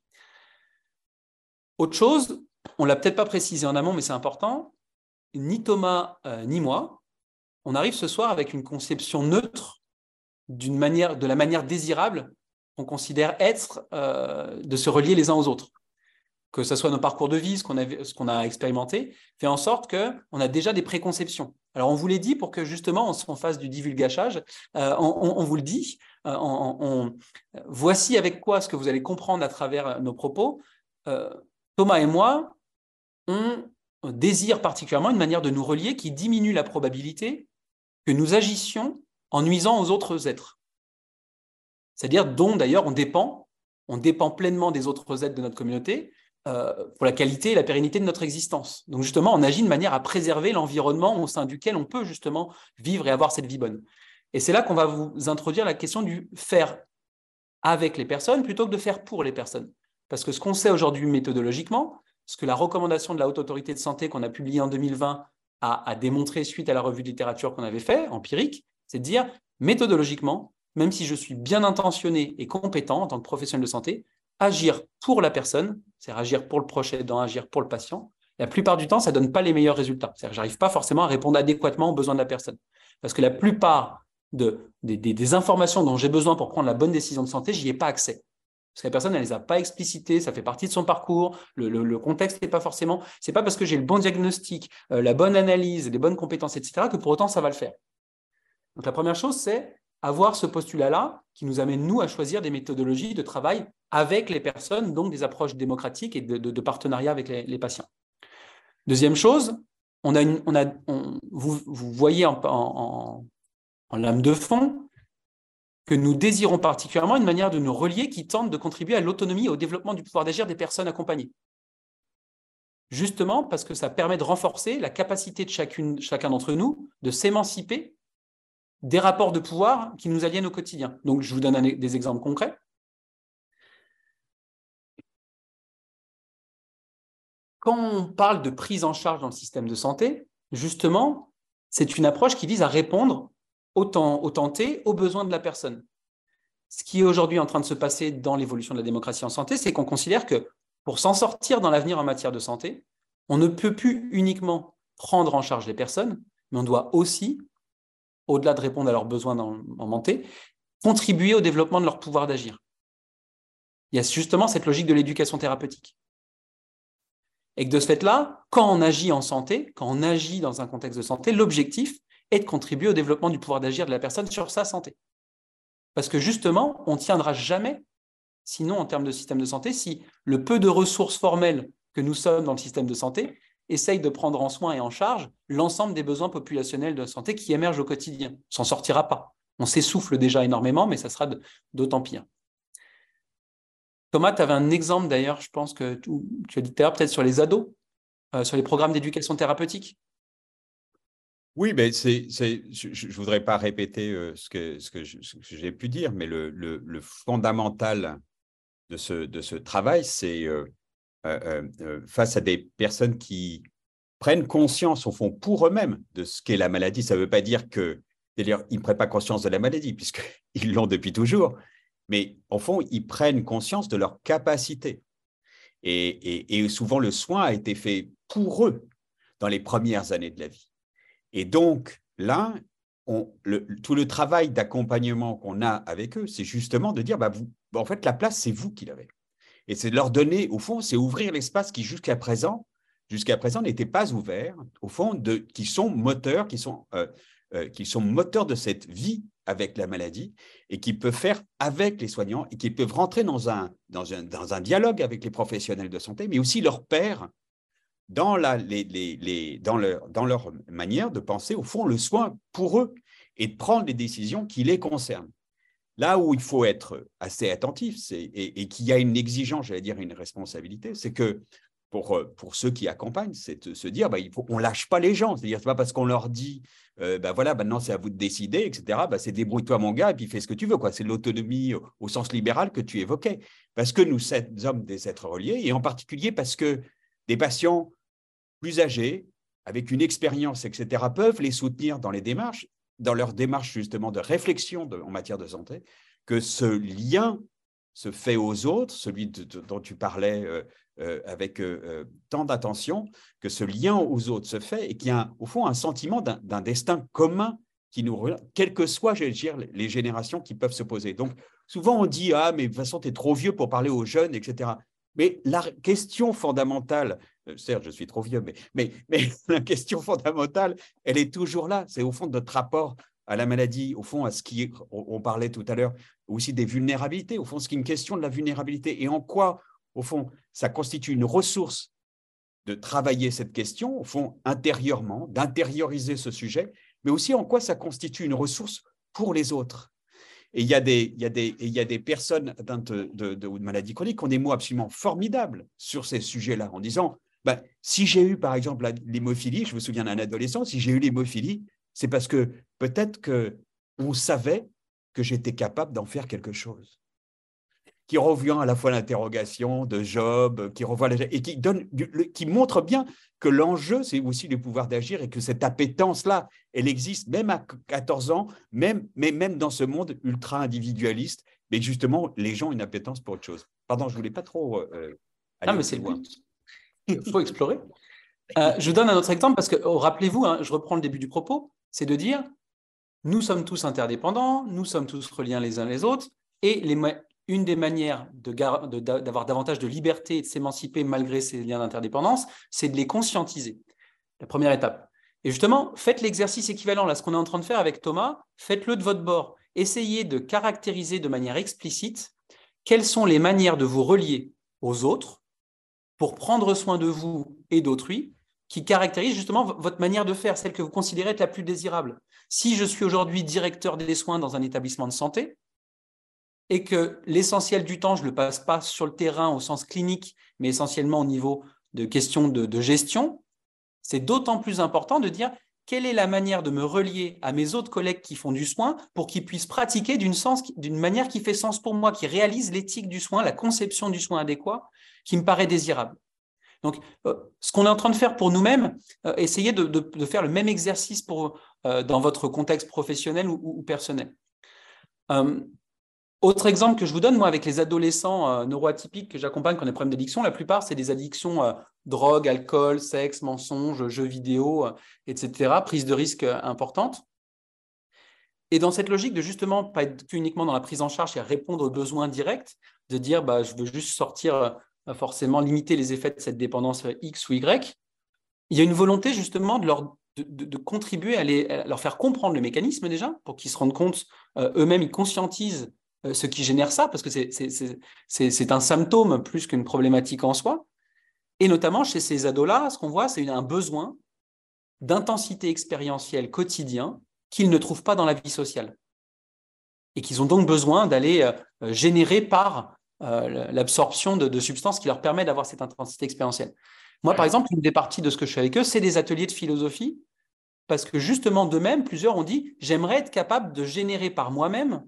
Speaker 3: Autre chose, on l'a peut-être pas précisé en amont, mais c'est important, ni Thomas euh, ni moi, on arrive ce soir avec une conception neutre d'une manière, de la manière désirable qu'on considère être euh, de se relier les uns aux autres. Que ce soit nos parcours de vie, ce qu'on a, expérimenté, fait en sorte qu'on a déjà des préconceptions. Alors, on vous l'a dit pour que justement on, fasse du divulgachage. On, vous le dit. Euh, voici avec quoi ce que vous allez comprendre à travers nos propos. Thomas et moi, on désire particulièrement une manière de nous relier qui diminue la probabilité que nous agissions en nuisant aux autres êtres. C'est-à-dire dont d'ailleurs on dépend, on dépend pleinement des autres êtres de notre communauté euh, pour la qualité et la pérennité de notre existence. Donc justement, on agit de manière à préserver l'environnement au sein duquel on peut justement vivre et avoir cette vie bonne. Et c'est là qu'on va vous introduire la question du faire avec les personnes plutôt que de faire pour les personnes. Parce que ce qu'on sait aujourd'hui méthodologiquement, ce que la recommandation de la Haute Autorité de Santé qu'on a publiée en 2020 à, démontrer suite à la revue de littérature qu'on avait fait, empirique, c'est de dire, méthodologiquement, même si je suis bien intentionné et compétent en tant que professionnel de santé, agir pour la personne, c'est agir pour le proche aidant, agir pour le patient, la plupart du temps, ça ne donne pas les meilleurs résultats. C'est-à-dire j'arrive pas forcément à répondre adéquatement aux besoins de la personne. Parce que la plupart de, des, des informations dont j'ai besoin pour prendre la bonne décision de santé, j'y ai pas accès. Parce que la personne, elle ne les a pas explicitées, ça fait partie de son parcours, le, contexte n'est pas forcément. C'est pas parce que j'ai le bon diagnostic, euh, la bonne analyse, les bonnes compétences, etc., que pour autant ça va le faire. Donc la première chose, c'est avoir ce postulat-là qui nous amène, nous, à choisir des méthodologies de travail avec les personnes, donc des approches démocratiques et de, partenariat avec les, patients. Deuxième chose, on a on a, vous, voyez en, lame de fond que nous désirons particulièrement une manière de nous relier qui tente de contribuer à l'autonomie et au développement du pouvoir d'agir des personnes accompagnées. Justement parce que ça permet de renforcer la capacité de chacune, chacun d'entre nous de s'émanciper des rapports de pouvoir qui nous aliènent au quotidien. Donc, je vous donne des exemples concrets. Quand on parle de prise en charge dans le système de santé, justement, c'est une approche qui vise à répondre au temps, au aux besoins de la personne. Ce qui est aujourd'hui en train de se passer dans l'évolution de la démocratie en santé, c'est qu'on considère que pour s'en sortir dans l'avenir en matière de santé, on ne peut plus uniquement prendre en charge les personnes, mais on doit aussi, au-delà de répondre à leurs besoins en santé, contribuer au développement de leur pouvoir d'agir. Il y a justement cette logique de l'éducation thérapeutique. Et que de ce fait-là, quand on agit en santé, quand on agit dans un contexte de santé, l'objectif est de contribuer au développement du pouvoir d'agir de la personne sur sa santé. Parce que justement, on ne tiendra jamais, sinon en termes de système de santé, si le peu de ressources formelles que nous sommes dans le système de santé essaye de prendre en soin et en charge l'ensemble des besoins populationnels de santé qui émergent au quotidien. On s'en sortira pas. On s'essouffle déjà énormément, mais ça sera d'autant pire. Thomas, tu avais un exemple d'ailleurs, je pense que tu, as dit peut-être sur les ados, euh, sur les programmes d'éducation thérapeutique.
Speaker 4: Oui, mais c'est, je ne voudrais pas répéter euh, ce que, j'ai pu dire, mais le, fondamental de ce, travail, c'est euh, face à des personnes qui prennent conscience, au fond, pour eux-mêmes de ce qu'est la maladie. Ça ne veut pas dire que, ne prennent pas conscience de la maladie, puisqu'ils [laughs] l'ont depuis toujours, mais au fond, ils prennent conscience de leur capacité. Et, souvent, le soin a été fait pour eux dans les premières années de la vie. Et donc, là, tout le travail d'accompagnement qu'on a avec eux, c'est justement de dire, bah, bah, en fait, la place, c'est vous qui l'avez. Et c'est de leur donner, au fond, c'est ouvrir l'espace qui, jusqu'à présent, jusqu'à présent, n'était pas ouvert, au fond, qui sont moteurs, qui sont, euh, euh, qui sont moteurs de cette vie avec la maladie et qui peuvent faire avec les soignants et qui peuvent rentrer dans un, dans un, dans un dialogue avec les professionnels de santé, mais aussi leurs pairs dans, leur, manière de penser, au fond, le soin pour eux et de prendre les décisions qui les concernent. Là où il faut être assez attentif et, et qu'il y a une exigence, j'allais dire une responsabilité, c'est que pour, pour ceux qui accompagnent, c'est de se dire, bah, il faut, on lâche pas les gens. C'est-à-dire, c'est pas parce qu'on leur dit, euh, bah, voilà, maintenant c'est à vous de décider, etc. Bah, c'est débrouille-toi mon gars et puis fais ce que tu veux. Quoi. C'est l'autonomie au, sens libéral que tu évoquais. Parce que nous sommes des êtres reliés et en particulier parce que des patients plus âgés, avec une expérience, etc., peuvent les soutenir dans les démarches, dans leur démarche justement de réflexion en matière de santé, que ce lien se fait aux autres, celui dont tu parlais euh, euh, avec euh, tant d'attention, que ce lien aux autres se fait et qu'il y a au fond un sentiment d'un destin commun qui nous quelles que soient dire, les générations qui peuvent se poser. Donc souvent on dit ah mais de toute façon tu es trop vieux pour parler aux jeunes, etc. Mais la question fondamentale, certes je suis trop vieux, mais, mais, mais [laughs] la question fondamentale, elle est toujours là. C'est au fond de notre rapport à la maladie, au fond à ce qui on parlait tout à l'heure aussi des vulnérabilités. Au fond, ce qui est une question de la vulnérabilité et en quoi au fond, ça constitue une ressource de travailler cette question, au fond, intérieurement, d'intérioriser ce sujet, mais aussi en quoi ça constitue une ressource pour les autres. Et il y a des, personnes atteintes de, de, maladies chroniques qui ont des mots absolument formidables sur ces sujets-là, en disant, ben, si j'ai eu par exemple l'hémophilie, je me souviens d'un adolescent, si j'ai eu l'hémophilie, c'est parce que peut-être qu'on savait que j'étais capable d'en faire quelque chose qui revient à la fois l'interrogation de Job, qui revoit et qui, donne, qui montre bien que l'enjeu, c'est aussi le pouvoir d'agir et que cette appétence-là, elle existe même à 14 ans, même, mais même dans ce monde ultra-individualiste, mais justement, les gens ont une appétence pour autre chose. Pardon, je ne voulais pas trop euh,
Speaker 3: euh aller ah, mais c'est loin. Il faut explorer. Euh, je donne un autre exemple parce que, oh, rappelez-vous, hein, je reprends le début du propos, c'est de dire, nous sommes tous interdépendants, nous sommes tous reliés les uns les autres, et les, une des manières d'avoir davantage de liberté et de s'émanciper malgré ces liens d'interdépendance, c'est de les conscientiser. La première étape. Et justement, faites l'exercice équivalent à ce qu'on est en train de faire avec Thomas, faites-le de votre bord. Essayez de caractériser de manière explicite quelles sont les manières de vous relier aux autres pour prendre soin de vous et d'autrui qui caractérise justement votre manière de faire, celle que vous considérez être la plus désirable. Si je suis aujourd'hui directeur des soins dans un établissement de santé et que l'essentiel du temps, je ne le passe pas sur le terrain au sens clinique, mais essentiellement au niveau de questions de, gestion, c'est d'autant plus important de dire quelle est la manière de me relier à mes autres collègues qui font du soin pour qu'ils puissent pratiquer d'une manière qui fait sens pour moi, qui réalise l'éthique du soin, la conception du soin adéquat, qui me paraît désirable. Donc, euh, ce qu'on est en train de faire pour nous-mêmes, euh, essayez de, faire le même exercice euh, dans votre contexte professionnel ou, personnel. Autre exemple que je vous donne, moi, avec les adolescents neuroatypiques que j'accompagne qui ont des problèmes d'addiction, la plupart, c'est des addictions drogue, alcool, sexe, mensonges, jeux vidéo, etc., prise de risque importante. Et dans cette logique de justement pas être uniquement dans la prise en charge et répondre aux besoins directs, de dire bah, je veux juste sortir forcément limiter les effets de cette dépendance X ou Y, il y a une volonté justement de leur contribuer à, leur faire comprendre le mécanisme déjà, pour qu'ils se rendent compte, euh, eux-mêmes, ils conscientisent euh, ce qui génère ça, parce que c'est un symptôme plus qu'une problématique en soi. Et notamment chez ces ados-là, ce qu'on voit, c'est un besoin d'intensité expérientielle quotidien qu'ils ne trouvent pas dans la vie sociale. Et qu'ils ont donc besoin d'aller euh, générer par euh, l'absorption de, substances qui leur permet d'avoir cette intensité expérientielle. Moi, par exemple, une des parties de ce que je fais avec eux, c'est des ateliers de philosophie, parce que justement, d'eux-mêmes, plusieurs ont dit, j'aimerais être capable de générer par moi-même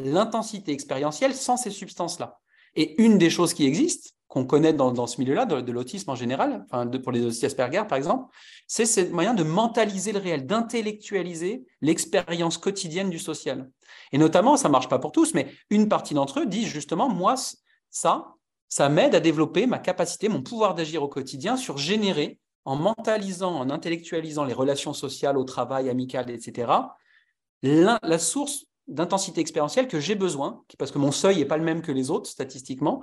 Speaker 3: l'intensité expérientielle sans ces substances-là. Et une des choses qui existent, qu'on connaît dans, ce milieu-là, de, l'autisme en général, enfin pour les autistes Asperger par exemple, c'est ce moyen de mentaliser le réel, d'intellectualiser l'expérience quotidienne du social. Et notamment, ça ne marche pas pour tous, mais une partie d'entre eux disent justement, moi, ça, ça m'aide à développer ma capacité, mon pouvoir d'agir au quotidien sur générer, en mentalisant, en intellectualisant les relations sociales, au travail, amical, etc., la source d'intensité expérientielle que j'ai besoin, parce que mon seuil n'est pas le même que les autres statistiquement,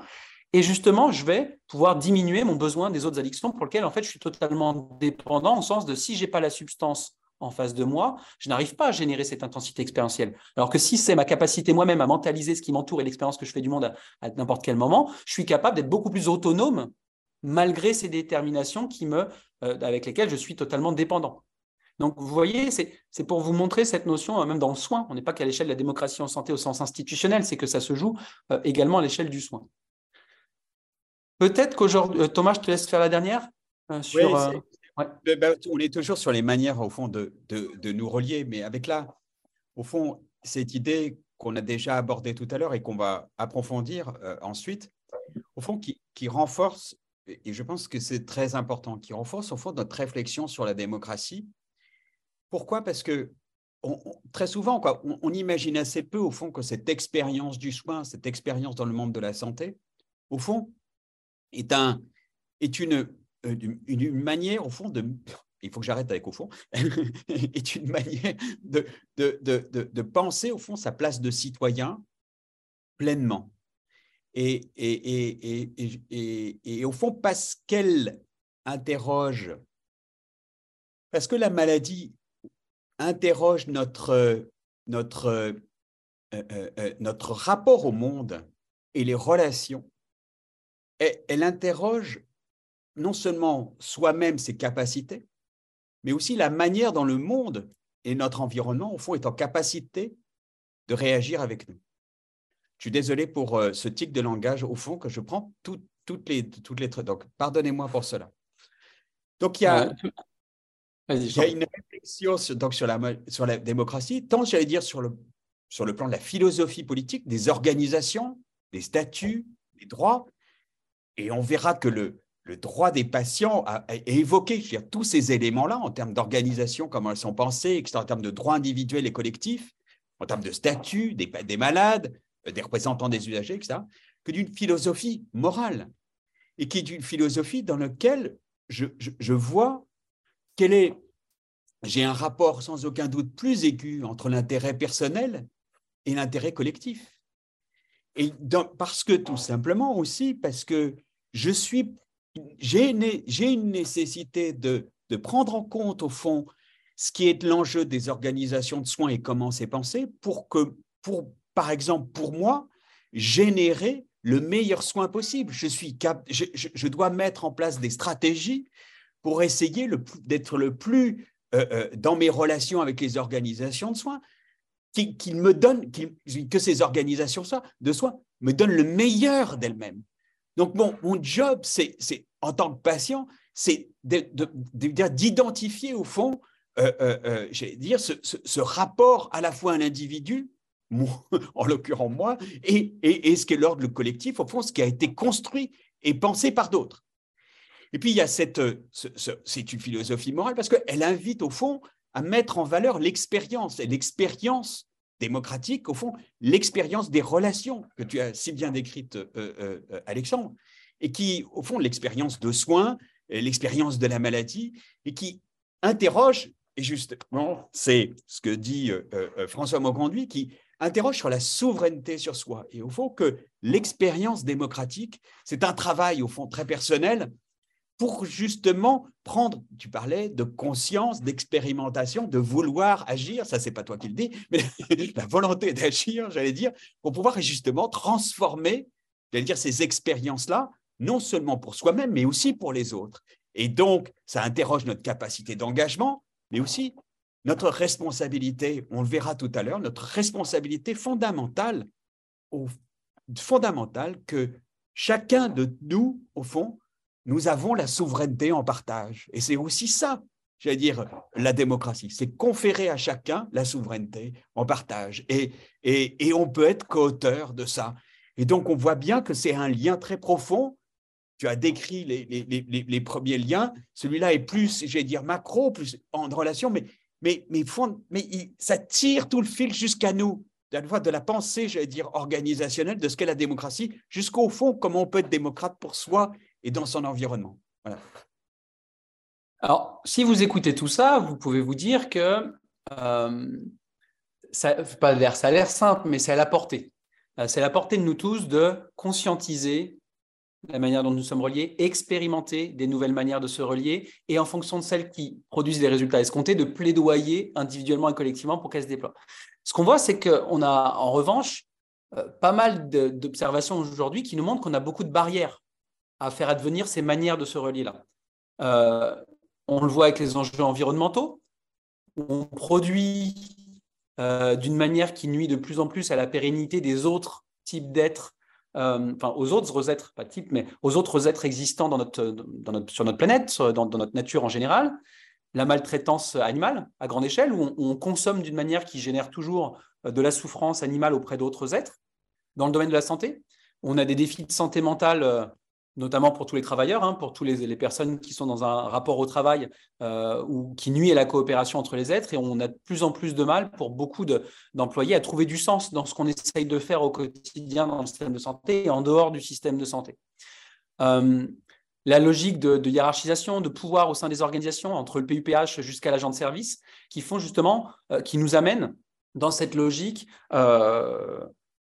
Speaker 3: et justement, je vais pouvoir diminuer mon besoin des autres addictions pour lesquelles, en fait, je suis totalement dépendant, au sens de si je n'ai pas la substance en face de moi, je n'arrive pas à générer cette intensité expérientielle. Alors que si c'est ma capacité moi-même à mentaliser ce qui m'entoure et l'expérience que je fais du monde à, n'importe quel moment, je suis capable d'être beaucoup plus autonome malgré ces déterminations qui me, euh, avec lesquelles je suis totalement dépendant. Donc, vous voyez, c'est pour vous montrer cette notion, euh, même dans le soin. On n'est pas qu'à l'échelle de la démocratie en santé au sens institutionnel, c'est que ça se joue euh, également à l'échelle du soin. Peut-être qu'aujourd'hui, euh, Thomas, je te laisse faire la dernière.
Speaker 4: Euh, sur, euh, bah, on est toujours sur les manières, au fond, de, de, nous relier, mais avec là, au fond, cette idée qu'on a déjà abordée tout à l'heure et qu'on va approfondir ensuite, au fond, qui, qui, renforce, et je pense que c'est très important, qui renforce, au fond, notre réflexion sur la démocratie. Pourquoi? Parce que très souvent, on, imagine assez peu, au fond, que cette expérience du soin, cette expérience dans le monde de la santé, au fond, est, euh, une, manière, au fond, de. [laughs] Il faut que j'arrête avec au fond, [laughs] est une manière de, penser, au fond, sa place de citoyen pleinement. Et au fond, parce qu'elle interroge, parce que la maladie interroge notre, notre, euh, euh, notre rapport au monde et les relations, elle, interroge non seulement soi-même ses capacités, mais aussi la manière dont le monde et notre environnement, au fond, est en capacité de réagir avec nous. Je suis désolé pour euh, ce tic de langage, au fond, que je prends toutes, les, toutes les... Donc, pardonnez-moi pour cela. Donc, il y a, une réflexion sur, donc, sur, la, sur la démocratie, tant, j'allais dire, sur le, sur le plan de la philosophie politique, des organisations, des statuts, des droits, et on verra que le, le droit des patients a, évoqué tous ces éléments-là en termes d'organisation, comment elles sont pensées, en termes de droits individuels et collectifs, en termes de statut des, des malades, euh, des représentants des usagers, etc., que d'une philosophie morale, et qui est une philosophie dans laquelle je, je, vois quel est, j'ai un rapport sans aucun doute plus aigu entre l'intérêt personnel et l'intérêt collectif. Et parce que tout simplement aussi, parce que je suis, j'ai une nécessité de, de prendre en compte, au fond, ce qui est l'enjeu des organisations de soins et comment c'est pensé pour que, pour, par exemple, pour moi, générer le meilleur soin possible. Je, suis cap, je, je, dois mettre en place des stratégies pour essayer d'être le plus euh, euh, dans mes relations avec les organisations de soins, qu'il me donne, que ces organisations de soins me donnent le meilleur d'elles-mêmes. Donc mon, mon job, c'est en tant que patient, c'est d'identifier au fond, euh, j'allais dire, ce, rapport à la fois à l'individu, [laughs] en l'occurrence moi, et, et, et ce qu'est l'ordre collectif, au fond, ce qui a été construit et pensé par d'autres. Et puis, il y a cette, euh, c'est une philosophie morale parce qu'elle invite au fond à mettre en valeur l'expérience et l'expérience démocratique, au fond, l'expérience des relations que tu as si bien décrite, euh, euh, Alexandre, et qui, au fond, l'expérience de soins, l'expérience de la maladie, et qui interroge, et justement, c'est ce que dit François Mauconduit, qui interroge sur la souveraineté sur soi. Et au fond, que l'expérience démocratique, c'est un travail, au fond, très personnel, pour justement prendre, tu parlais de conscience, d'expérimentation, de vouloir agir, ça c'est pas toi qui le dis, mais [laughs] la volonté d'agir, j'allais dire, pour pouvoir justement transformer, j'allais dire, ces expériences-là, non seulement pour soi-même, mais aussi pour les autres. Et donc, ça interroge notre capacité d'engagement, mais aussi notre responsabilité, on le verra tout à l'heure, notre responsabilité fondamentale, fondamentale que chacun de nous, au fond, nous avons la souveraineté en partage. Et c'est aussi ça, j'allais dire, la démocratie. C'est conférer à chacun la souveraineté en partage. Et, et, on peut être co-auteur de ça. Et donc, on voit bien que c'est un lien très profond. Tu as décrit les, les, les, premiers liens. Celui-là est plus, j'allais dire, macro, plus en relation, mais, mais, mais, mais ça tire tout le fil jusqu'à nous de la pensée, j'allais dire, organisationnelle de ce qu'est la démocratie, jusqu'au fond, comment on peut être démocrate pour soi et dans son environnement.
Speaker 3: Alors, si vous écoutez tout ça, vous pouvez vous dire que euh, ça, ça a l'air simple, mais c'est à la portée. Euh, c'est à la portée de nous tous de conscientiser la manière dont nous sommes reliés, expérimenter des nouvelles manières de se relier et en fonction de celles qui produisent des résultats escomptés, de plaidoyer individuellement et collectivement pour qu'elles se déploient. Ce qu'on voit, c'est qu'on a en revanche euh, pas mal d'observations aujourd'hui qui nous montrent qu'on a beaucoup de barrières à faire advenir ces manières de se relier-là. Euh, on le voit avec les enjeux environnementaux. On produit euh, d'une manière qui nuit de plus en plus à la pérennité des autres types d'êtres, euh, enfin aux autres êtres, pas types, mais aux autres êtres existants dans notre, dans notre, sur notre planète, dans, dans, notre nature en général. La maltraitance animale à grande échelle, où on, on consomme d'une manière qui génère toujours de la souffrance animale auprès d'autres êtres. Dans le domaine de la santé, on a des défis de santé mentale notamment pour tous les travailleurs, hein, pour toutes les, personnes qui sont dans un rapport au travail euh, ou qui nuit à la coopération entre les êtres. Et on a de plus en plus de mal pour beaucoup d'employés à trouver du sens dans ce qu'on essaye de faire au quotidien dans le système de santé et en dehors du système de santé. Euh, la logique de, hiérarchisation, de pouvoir au sein des organisations, entre le PUPH jusqu'à l'agent de service, qui font justement, euh, qui nous amènent dans cette logique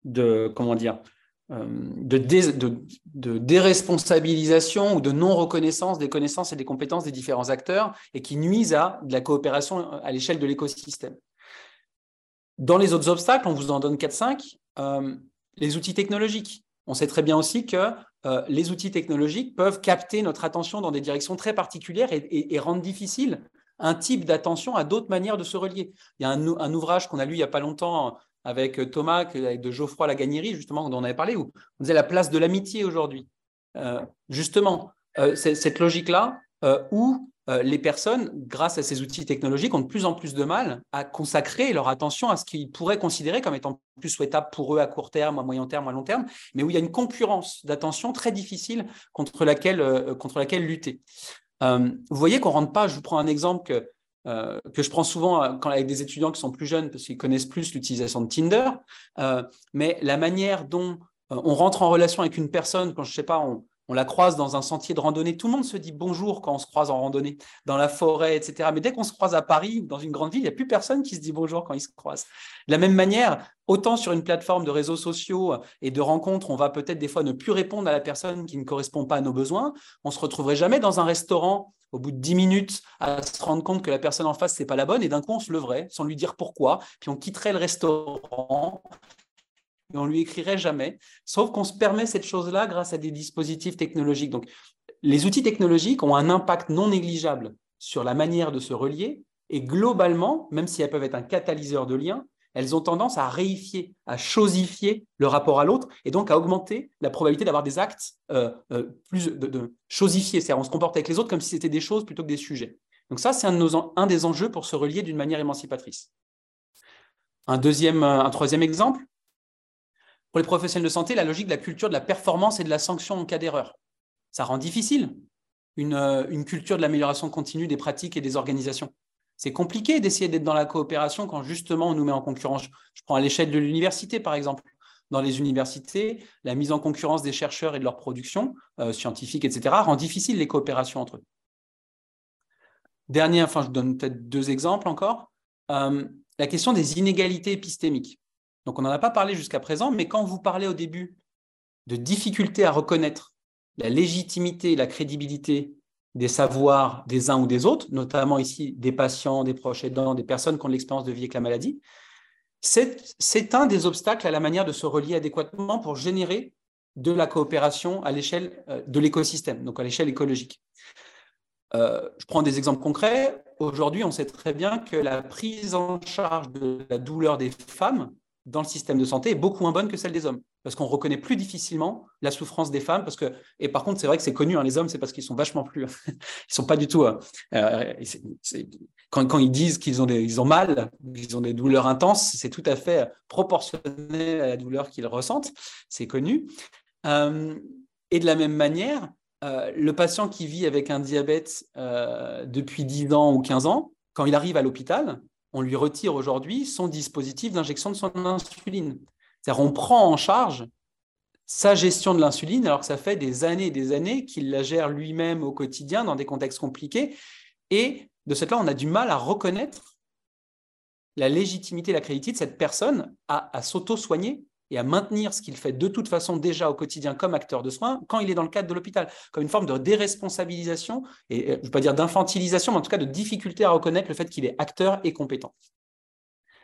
Speaker 3: de, comment dire, euh, de, de, déresponsabilisation ou de non-reconnaissance des connaissances et des compétences des différents acteurs et qui nuisent à de la coopération à l'échelle de l'écosystème. Dans les autres obstacles, on vous en donne 4-5, euh, les outils technologiques. On sait très bien aussi que euh, les outils technologiques peuvent capter notre attention dans des directions très particulières et, rendre difficile un type d'attention à d'autres manières de se relier. Il y a un, un ouvrage qu'on a lu il n'y a pas longtemps avec euh, Thomas, avec de Geoffroy Laganierie, justement, dont on avait parlé, où on disait la place de l'amitié aujourd'hui. Euh, justement, euh, cette logique-là, où les personnes, grâce à ces outils technologiques, ont de plus en plus de mal à consacrer leur attention à ce qu'ils pourraient considérer comme étant plus souhaitable pour eux à court terme, à moyen terme, à long terme, mais où il y a une concurrence d'attention très difficile contre laquelle, contre laquelle lutter. vous voyez qu'on ne rentre pas, je vous prends un exemple que euh, que je prends souvent euh, avec des étudiants qui sont plus jeunes parce qu'ils connaissent plus l'utilisation de Tinder, euh, mais la manière dont on rentre en relation avec une personne, quand je sais pas, on, on, la croise dans un sentier de randonnée, tout le monde se dit bonjour quand on se croise en randonnée, dans la forêt, etc. Mais dès qu'on se croise à Paris dans une grande ville, il n'y a plus personne qui se dit bonjour quand ils se croisent. De la même manière, autant sur une plateforme de réseaux sociaux et de rencontres, on va peut-être des fois ne plus répondre à la personne qui ne correspond pas à nos besoins, on se retrouverait jamais dans un restaurant au bout de 10 minutes à se rendre compte que la personne en face, c'est pas la bonne, et d'un coup, on se leverait sans lui dire pourquoi, puis on quitterait le restaurant et on lui écrirait jamais, sauf qu'on se permet cette chose-là grâce à des dispositifs technologiques. Donc, les outils technologiques ont un impact non négligeable sur la manière de se relier et globalement, même si elles peuvent être un catalyseur de lien, elles ont tendance à réifier, à chosifier le rapport à l'autre et donc à augmenter la probabilité d'avoir des actes euh, euh, plus de, chosifiés, c'est-à-dire on se comporte avec les autres comme si c'était des choses plutôt que des sujets. Donc ça, c'est un, des enjeux pour se relier d'une manière émancipatrice. Un deuxième, un troisième exemple, pour les professionnels de santé, la logique de la culture de la performance et de la sanction en cas d'erreur. Ça rend difficile euh, une culture de l'amélioration continue des pratiques et des organisations. C'est compliqué d'essayer d'être dans la coopération quand justement on nous met en concurrence. Je prends à l'échelle de l'université, par exemple. Dans les universités, la mise en concurrence des chercheurs et de leur production euh, scientifique, etc., rend difficile les coopérations entre eux. Dernier, enfin, je donne peut-être deux exemples encore. Euh, la question des inégalités épistémiques. Donc, on n'en a pas parlé jusqu'à présent, mais quand vous parlez au début de difficulté à reconnaître la légitimité la crédibilité des savoirs des uns ou des autres, notamment ici des patients, des proches aidants, des personnes qui ont de l'expérience de vie avec la maladie, c'est un des obstacles à la manière de se relier adéquatement pour générer de la coopération à l'échelle euh, de l'écosystème, donc à l'échelle écologique. Euh, je prends des exemples concrets. Aujourd'hui, on sait très bien que la prise en charge de la douleur des femmes dans le système de santé est beaucoup moins bonne que celle des hommes. Parce qu'on reconnaît plus difficilement la souffrance des femmes. Parce que, et par contre, c'est vrai que c'est connu, hein, les hommes, c'est parce qu'ils sont vachement plus. [laughs] ils sont pas du tout. Euh, euh, quand, quand, ils disent qu'ils ont, ont mal, ils ont des douleurs intenses, c'est tout à fait proportionnel à la douleur qu'ils ressentent. C'est connu. Euh, et de la même manière, le patient qui vit avec un diabète depuis 10 ans ou 15 ans, quand il arrive à l'hôpital, on lui retire aujourd'hui son dispositif d'injection de son insuline. C'est-à-dire on prend en charge sa gestion de l'insuline alors que ça fait des années et des années qu'il la gère lui-même au quotidien dans des contextes compliqués. Et de ce là, on a du mal à reconnaître la légitimité, la crédibilité de cette personne à s'auto-soigner et à maintenir ce qu'il fait de toute façon déjà au quotidien comme acteur de soins quand il est dans le cadre de l'hôpital, comme une forme de déresponsabilisation, et euh, je ne veux pas dire d'infantilisation, mais en tout cas de difficulté à reconnaître le fait qu'il est acteur et compétent.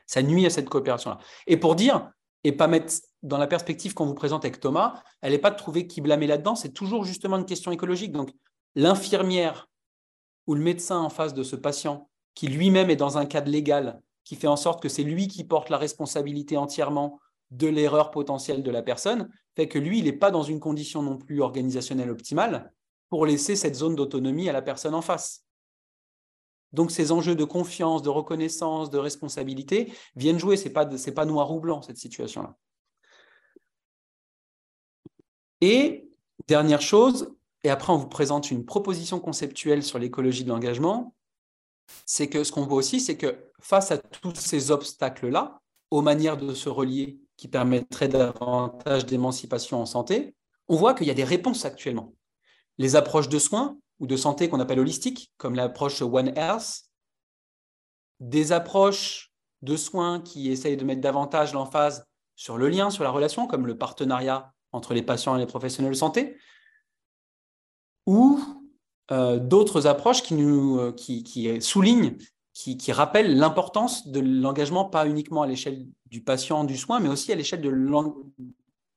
Speaker 3: Ça nuit à cette coopération-là. Et pour dire, et pas mettre dans la perspective qu'on vous présente avec Thomas, elle n'est pas de trouver qui blâmer là-dedans, c'est toujours justement une question écologique. Donc l'infirmière ou le médecin en face de ce patient, qui lui-même est dans un cadre légal, qui fait en sorte que c'est lui qui porte la responsabilité entièrement de l'erreur potentielle de la personne, fait que lui, il n'est pas dans une condition non plus organisationnelle optimale pour laisser cette zone d'autonomie à la personne en face. Donc ces enjeux de confiance, de reconnaissance, de responsabilité viennent jouer. Ce n'est pas, pas noir ou blanc, cette situation-là. Et dernière chose, et après on vous présente une proposition conceptuelle sur l'écologie de l'engagement, c'est que ce qu'on voit aussi, c'est que face à tous ces obstacles-là, aux manières de se relier qui permettrait davantage d'émancipation en santé, on voit qu'il y a des réponses actuellement. Les approches de soins ou de santé qu'on appelle holistiques, comme l'approche One Health, des approches de soins qui essayent de mettre davantage l'emphase sur le lien, sur la relation, comme le partenariat entre les patients et les professionnels de santé, ou euh, d'autres approches qui, euh, qui, qui soulignent qui, rappelle l'importance de l'engagement, pas uniquement à l'échelle du patient, du soin, mais aussi à l'échelle de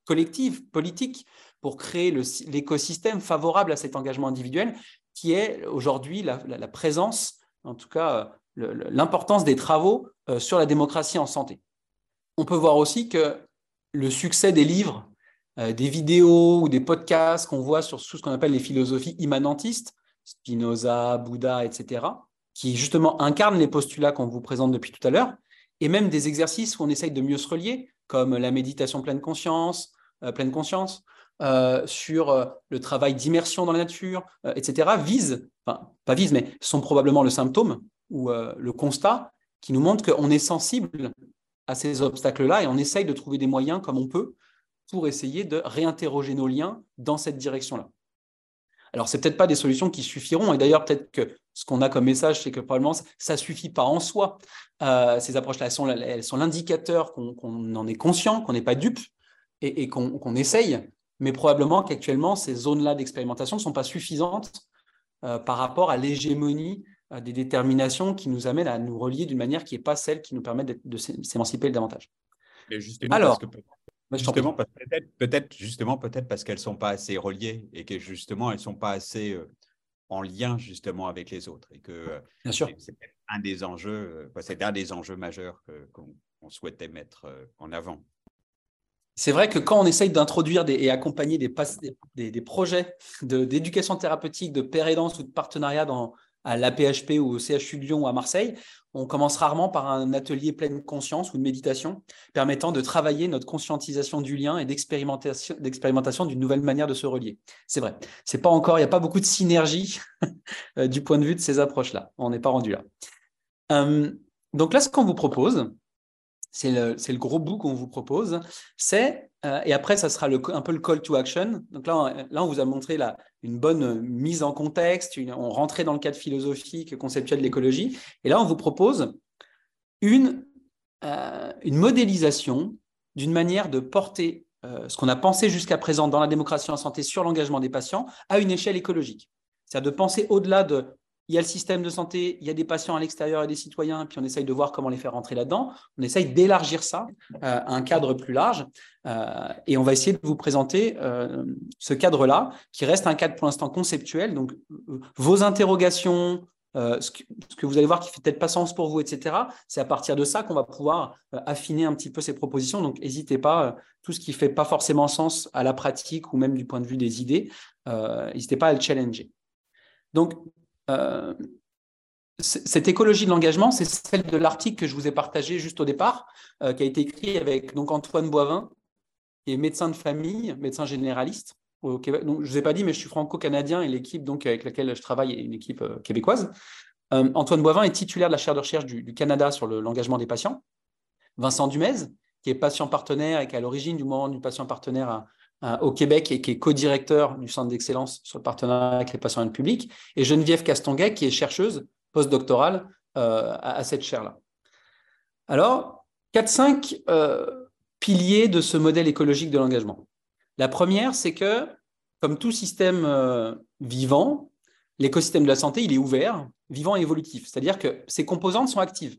Speaker 3: collective, politique, pour créer l'écosystème favorable à cet engagement individuel, qui est aujourd'hui la, présence, en tout cas l'importance des travaux euh, sur la démocratie en santé. On peut voir aussi que le succès des livres, euh, des vidéos ou des podcasts qu'on voit sur ce qu'on appelle les philosophies immanentistes, Spinoza, Bouddha, etc., qui justement incarnent les postulats qu'on vous présente depuis tout à l'heure, et même des exercices où on essaye de mieux se relier, comme la méditation pleine conscience, euh, pleine conscience, euh, sur euh, le travail d'immersion dans la nature, etc., visent, enfin pas visent, mais sont probablement le symptôme ou le constat qui nous montre qu'on est sensible à ces obstacles-là et on essaye de trouver des moyens comme on peut pour essayer de réinterroger nos liens dans cette direction-là. Alors, c'est peut-être pas des solutions qui suffiront. Et d'ailleurs, peut-être que ce qu'on a comme message, c'est que probablement ça ne suffit pas en soi. Euh, ces approches-là, elles sont, l'indicateur qu'on en est conscient, qu'on n'est pas dupe et, qu'on essaye. Mais probablement qu'actuellement, ces zones-là d'expérimentation ne sont pas suffisantes euh, par rapport à l'hégémonie euh, des déterminations qui nous amènent à nous relier d'une manière qui n'est pas celle qui nous permet de s'émanciper davantage.
Speaker 4: justement, Alors, justement, peut-être, justement, peut-être parce qu'elles ne sont pas assez reliées et que justement, elles ne sont pas assez en lien justement avec les autres. Et que euh,
Speaker 3: Bien sûr.
Speaker 4: c'est un des enjeux, euh, c'est un des enjeux majeurs qu'on souhaitait mettre en avant.
Speaker 3: C'est vrai que quand on essaye d'introduire et accompagner des, des, des projets d'éducation thérapeutique, de pérédance ou de partenariat dans, à l'APHP ou au CHU de Lyon ou à Marseille, on commence rarement par un atelier pleine conscience ou de méditation permettant de travailler notre conscientisation du lien et d'expérimentation d'une nouvelle manière de se relier. C'est vrai. C'est pas encore, il n'y a pas beaucoup de synergie [laughs] euh, du point de vue de ces approches-là. On n'est pas rendu là. Euh, donc là, ce qu'on vous propose, c'est le, gros bout qu'on vous propose, c'est, euh, et après, ça sera un peu le call to action. Donc là, là on vous a montré la, une bonne mise en contexte, on rentrait dans le cadre philosophique, conceptuel de l'écologie, et là, on vous propose une, euh, modélisation d'une manière de porter euh, ce qu'on a pensé jusqu'à présent dans la démocratie en santé sur l'engagement des patients à une échelle écologique. C'est-à-dire de penser au-delà de il y a le système de santé, il y a des patients à l'extérieur et des citoyens, puis on essaye de voir comment les faire rentrer là-dedans. On essaye d'élargir ça euh, à un cadre plus large. Euh, et on va essayer de vous présenter euh, ce cadre-là, qui reste un cadre pour l'instant conceptuel. Donc, vos interrogations, ce que, vous allez voir qui fait peut-être pas sens pour vous, etc. C'est à partir de ça qu'on va pouvoir affiner un petit peu ces propositions. Donc, n'hésitez pas, tout ce qui fait pas forcément sens à la pratique ou même du point de vue des idées, n'hésitez pas à le challenger. Donc, euh, cette écologie de l'engagement, c'est celle de l'article que je vous ai partagé juste au départ, euh, qui a été écrit avec donc, Antoine Boivin, qui est médecin de famille, médecin généraliste au Québec. Donc, je ne vous ai pas dit, mais je suis franco-canadien et l'équipe donc, avec laquelle je travaille est une équipe euh, québécoise. Antoine Boivin est titulaire de la chaire de recherche du, Canada sur l'engagement des patients. Vincent Dumez, qui est patient partenaire et qui est à l'origine du moment du patient partenaire à, euh, au Québec et qui est co-directeur du Centre d'excellence sur le partenariat avec les patients et le public, et Geneviève Castonguay, qui est chercheuse postdoctorale euh, à, cette chaire-là. Alors, 4-5 euh, piliers de ce modèle écologique de l'engagement. La première, c'est que, comme tout système vivant, l'écosystème de la santé, il est ouvert, vivant et évolutif. C'est-à-dire que ses composantes sont actives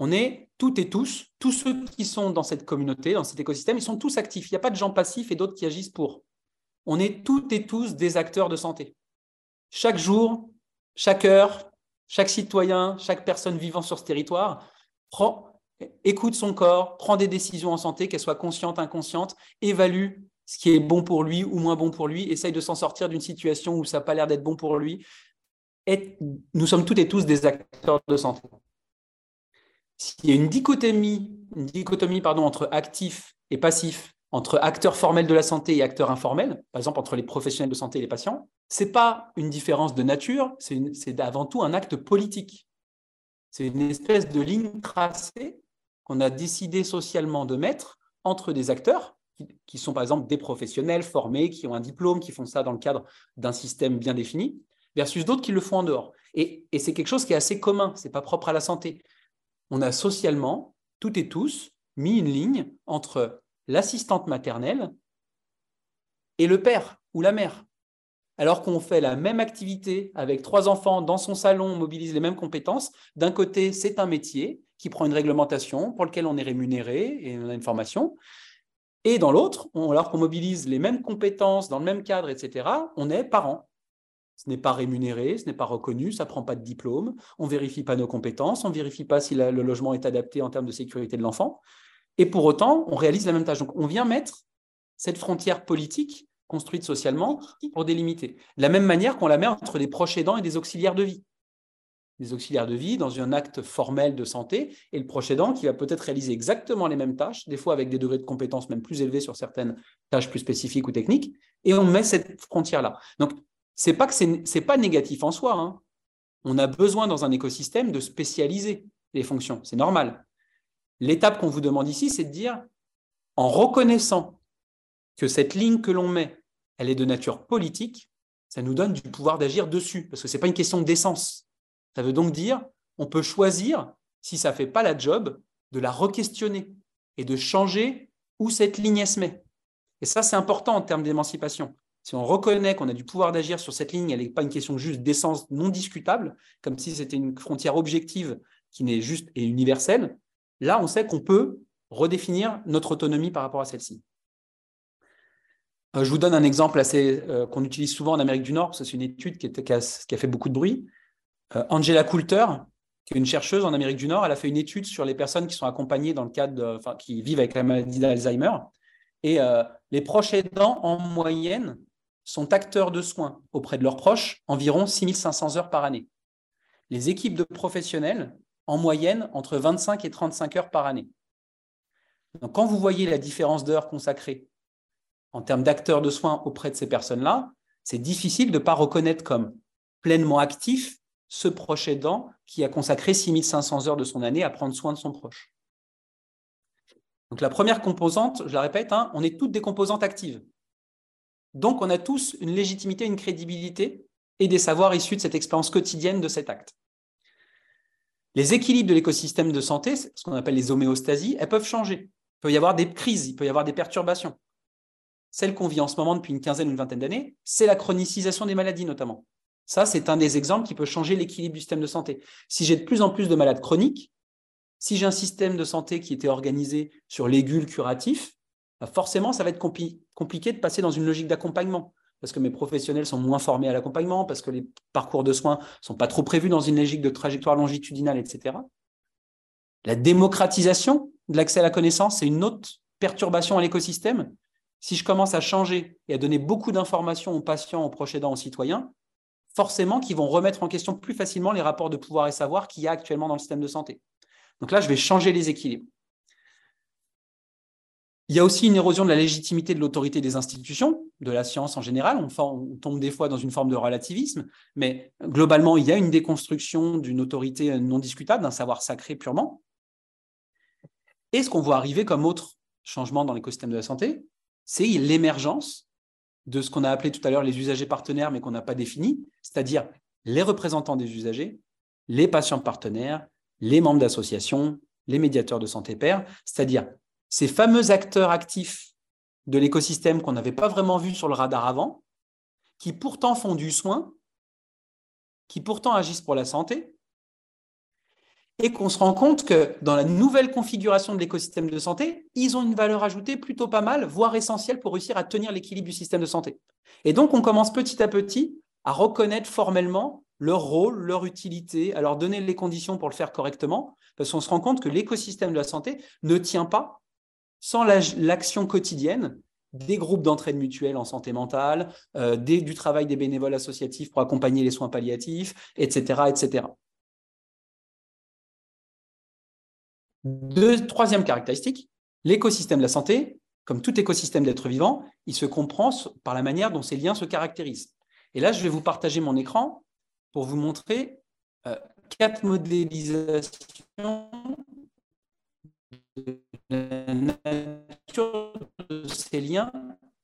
Speaker 3: on est toutes et tous, tous ceux qui sont dans cette communauté, dans cet écosystème, ils sont tous actifs. Il n'y a pas de gens passifs et d'autres qui agissent pour. On est toutes et tous des acteurs de santé. Chaque jour, chaque heure, chaque citoyen, chaque personne vivant sur ce territoire prend, écoute son corps, prend des décisions en santé, qu'elles soient conscientes, inconscientes, évalue ce qui est bon pour lui ou moins bon pour lui, essaye de s'en sortir d'une situation où ça n'a pas l'air d'être bon pour lui. Nous sommes toutes et tous des acteurs de santé s'il y a une dichotomie, une dichotomie pardon, entre actif et passif, entre acteurs formels de la santé et acteurs informels, par exemple entre les professionnels de santé et les patients, ce n'est pas une différence de nature, c'est avant tout un acte politique. C'est une espèce de ligne tracée qu'on a décidé socialement de mettre entre des acteurs qui, sont par exemple des professionnels formés, qui ont un diplôme, qui font ça dans le cadre d'un système bien défini, versus d'autres qui le font en dehors. Et, et c'est quelque chose qui est assez commun, ce n'est pas propre à la santé on a socialement, toutes et tous, mis une ligne entre l'assistante maternelle et le père ou la mère. Alors qu'on fait la même activité avec trois enfants dans son salon, on mobilise les mêmes compétences. D'un côté, c'est un métier qui prend une réglementation pour lequel on est rémunéré et on a une formation. Et dans l'autre, alors qu'on mobilise les mêmes compétences dans le même cadre, etc., on est parent. Ce n'est pas rémunéré, ce n'est pas reconnu, ça ne prend pas de diplôme, on ne vérifie pas nos compétences, on ne vérifie pas si le logement est adapté en termes de sécurité de l'enfant. Et pour autant, on réalise la même tâche. Donc, on vient mettre cette frontière politique construite socialement pour délimiter. De la même manière qu'on la met entre des proches aidants et des auxiliaires de vie. Des auxiliaires de vie dans un acte formel de santé et le proche aidant qui va peut-être réaliser exactement les mêmes tâches, des fois avec des degrés de compétences même plus élevés sur certaines tâches plus spécifiques ou techniques, et on met cette frontière-là. Donc, c'est pas que c'est pas négatif en soi. Hein. On a besoin dans un écosystème de spécialiser les fonctions. C'est normal. L'étape qu'on vous demande ici, c'est de dire, en reconnaissant que cette ligne que l'on met, elle est de nature politique, ça nous donne du pouvoir d'agir dessus, parce que ce n'est pas une question d'essence. Ça veut donc dire, on peut choisir, si ça ne fait pas la job, de la re-questionner et de changer où cette ligne se met. Et ça, c'est important en termes d'émancipation. Si on reconnaît qu'on a du pouvoir d'agir sur cette ligne, elle n'est pas une question juste d'essence non discutable, comme si c'était une frontière objective qui n'est juste et universelle, là, on sait qu'on peut redéfinir notre autonomie par rapport à celle-ci. je vous donne un exemple assez qu'on utilise souvent en Amérique du Nord, parce que c'est une étude qui, a, fait beaucoup de bruit. Angela Coulter, qui est une chercheuse en Amérique du Nord, elle a fait une étude sur les personnes qui sont accompagnées dans le cadre, qui vivent avec la maladie d'Alzheimer. Et les proches aidants, en moyenne, sont acteurs de soins auprès de leurs proches environ 6500 heures par année. Les équipes de professionnels, en moyenne, entre 25 et 35 heures par année. Donc, quand vous voyez la différence d'heures consacrées en termes d'acteurs de soins auprès de ces personnes-là, c'est difficile de ne pas reconnaître comme pleinement actif ce proche aidant qui a consacré 6500 heures de son année à prendre soin de son proche. Donc la première composante, je la répète, hein, on est toutes des composantes actives. Donc on a tous une légitimité, une crédibilité et des savoirs issus de cette expérience quotidienne de cet acte. Les équilibres de l'écosystème de santé, ce qu'on appelle les homéostasies, elles peuvent changer. Il peut y avoir des crises, il peut y avoir des perturbations. Celle qu'on vit en ce moment depuis une quinzaine ou une vingtaine d'années, c'est la chronicisation des maladies notamment. Ça, c'est un des exemples qui peut changer l'équilibre du système de santé. Si j'ai de plus en plus de malades chroniques, si j'ai un système de santé qui était organisé sur l'égule curatif, bah, forcément, ça va être compliqué de passer dans une logique d'accompagnement parce que mes professionnels sont moins formés à l'accompagnement, parce que les parcours de soins ne sont pas trop prévus dans une logique de trajectoire longitudinale, etc. La démocratisation de l'accès à la connaissance, c'est une autre perturbation à l'écosystème. Si je commence à changer et à donner beaucoup d'informations aux patients, aux proches aidants, aux citoyens, forcément qu'ils vont remettre en question plus facilement les rapports de pouvoir et savoir qu'il y a actuellement dans le système de santé. Donc là, je vais changer les équilibres. Il y a aussi une érosion de la légitimité de l'autorité des institutions, de la science en général. On, tombe des fois dans une forme de relativisme, mais globalement, il y a une déconstruction d'une autorité non discutable, d'un savoir sacré purement. Et ce qu'on voit arriver comme autre changement dans l'écosystème de la santé, c'est l'émergence de ce qu'on a appelé tout à l'heure les usagers partenaires, mais qu'on n'a pas défini, c'est-à-dire les représentants des usagers, les patients partenaires, les membres d'associations, les médiateurs de santé pairs, c'est-à-dire ces fameux acteurs actifs de l'écosystème qu'on n'avait pas vraiment vus sur le radar avant, qui pourtant font du soin, qui pourtant agissent pour la santé, et qu'on se rend compte que dans la nouvelle configuration de l'écosystème de santé, ils ont une valeur ajoutée plutôt pas mal, voire essentielle pour réussir à tenir l'équilibre du système de santé. Et donc, on commence petit à petit à reconnaître formellement leur rôle, leur utilité, à leur donner les conditions pour le faire correctement, parce qu'on se rend compte que l'écosystème de la santé ne tient pas sans l'action quotidienne des groupes d'entraide mutuelle en santé mentale, euh, du travail des bénévoles associatifs pour accompagner les soins palliatifs, etc. etc. troisième caractéristique, l'écosystème de la santé, comme tout écosystème d'êtres vivants, il se comprend par la manière dont ces liens se caractérisent. Et là, je vais vous partager mon écran pour vous montrer euh, quatre modélisations la nature de ces liens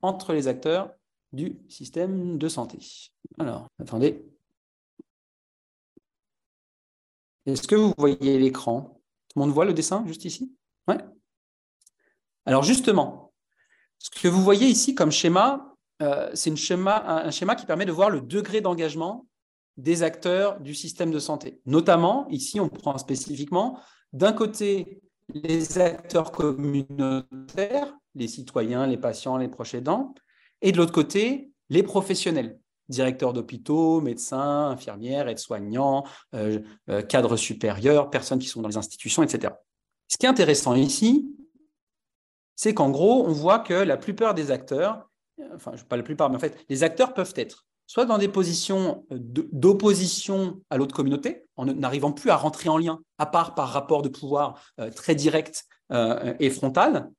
Speaker 3: entre les acteurs du système de santé. Alors, attendez. Est-ce que vous voyez l'écran? Tout le monde voit le dessin juste ici? Ouais. Alors justement, ce que vous voyez ici comme schéma, euh, c'est un schéma qui permet de voir le degré d'engagement des acteurs du système de santé. Notamment, ici, on prend spécifiquement d'un côté les acteurs communautaires, les citoyens, les patients, les proches aidants, et de l'autre côté, les professionnels, directeurs d'hôpitaux, médecins, infirmières, aides-soignants, euh, euh, cadres supérieurs, personnes qui sont dans les institutions, etc. Ce qui est intéressant ici, c'est qu'en gros, on voit que la plupart des acteurs, enfin, pas la plupart, mais en fait, les acteurs peuvent être soit dans des positions euh, d'opposition à l'autre communauté, en n'arrivant plus à rentrer en lien, à part par rapport de pouvoir euh, très direct euh, et frontal,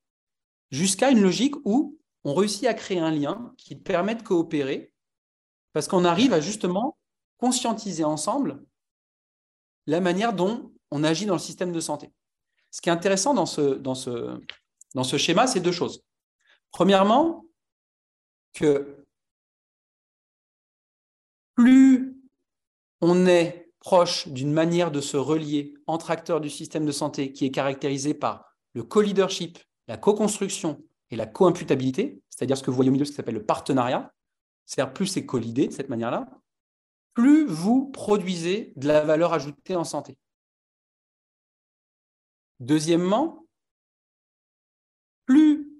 Speaker 3: jusqu'à une logique où on réussit à créer un lien qui permet de coopérer, parce qu'on arrive à justement conscientiser ensemble la manière dont on agit dans le système de santé. Ce qui est intéressant dans ce, schéma, c'est deux choses. Premièrement, que plus on est proche d'une manière de se relier entre acteurs du système de santé qui est caractérisée par le co-leadership, la co-construction et la co-imputabilité, c'est-à-dire ce que vous voyez au milieu, ce qui s'appelle le partenariat, c'est-à-dire plus c'est co de cette manière-là, plus vous produisez de la valeur ajoutée en santé. Deuxièmement, plus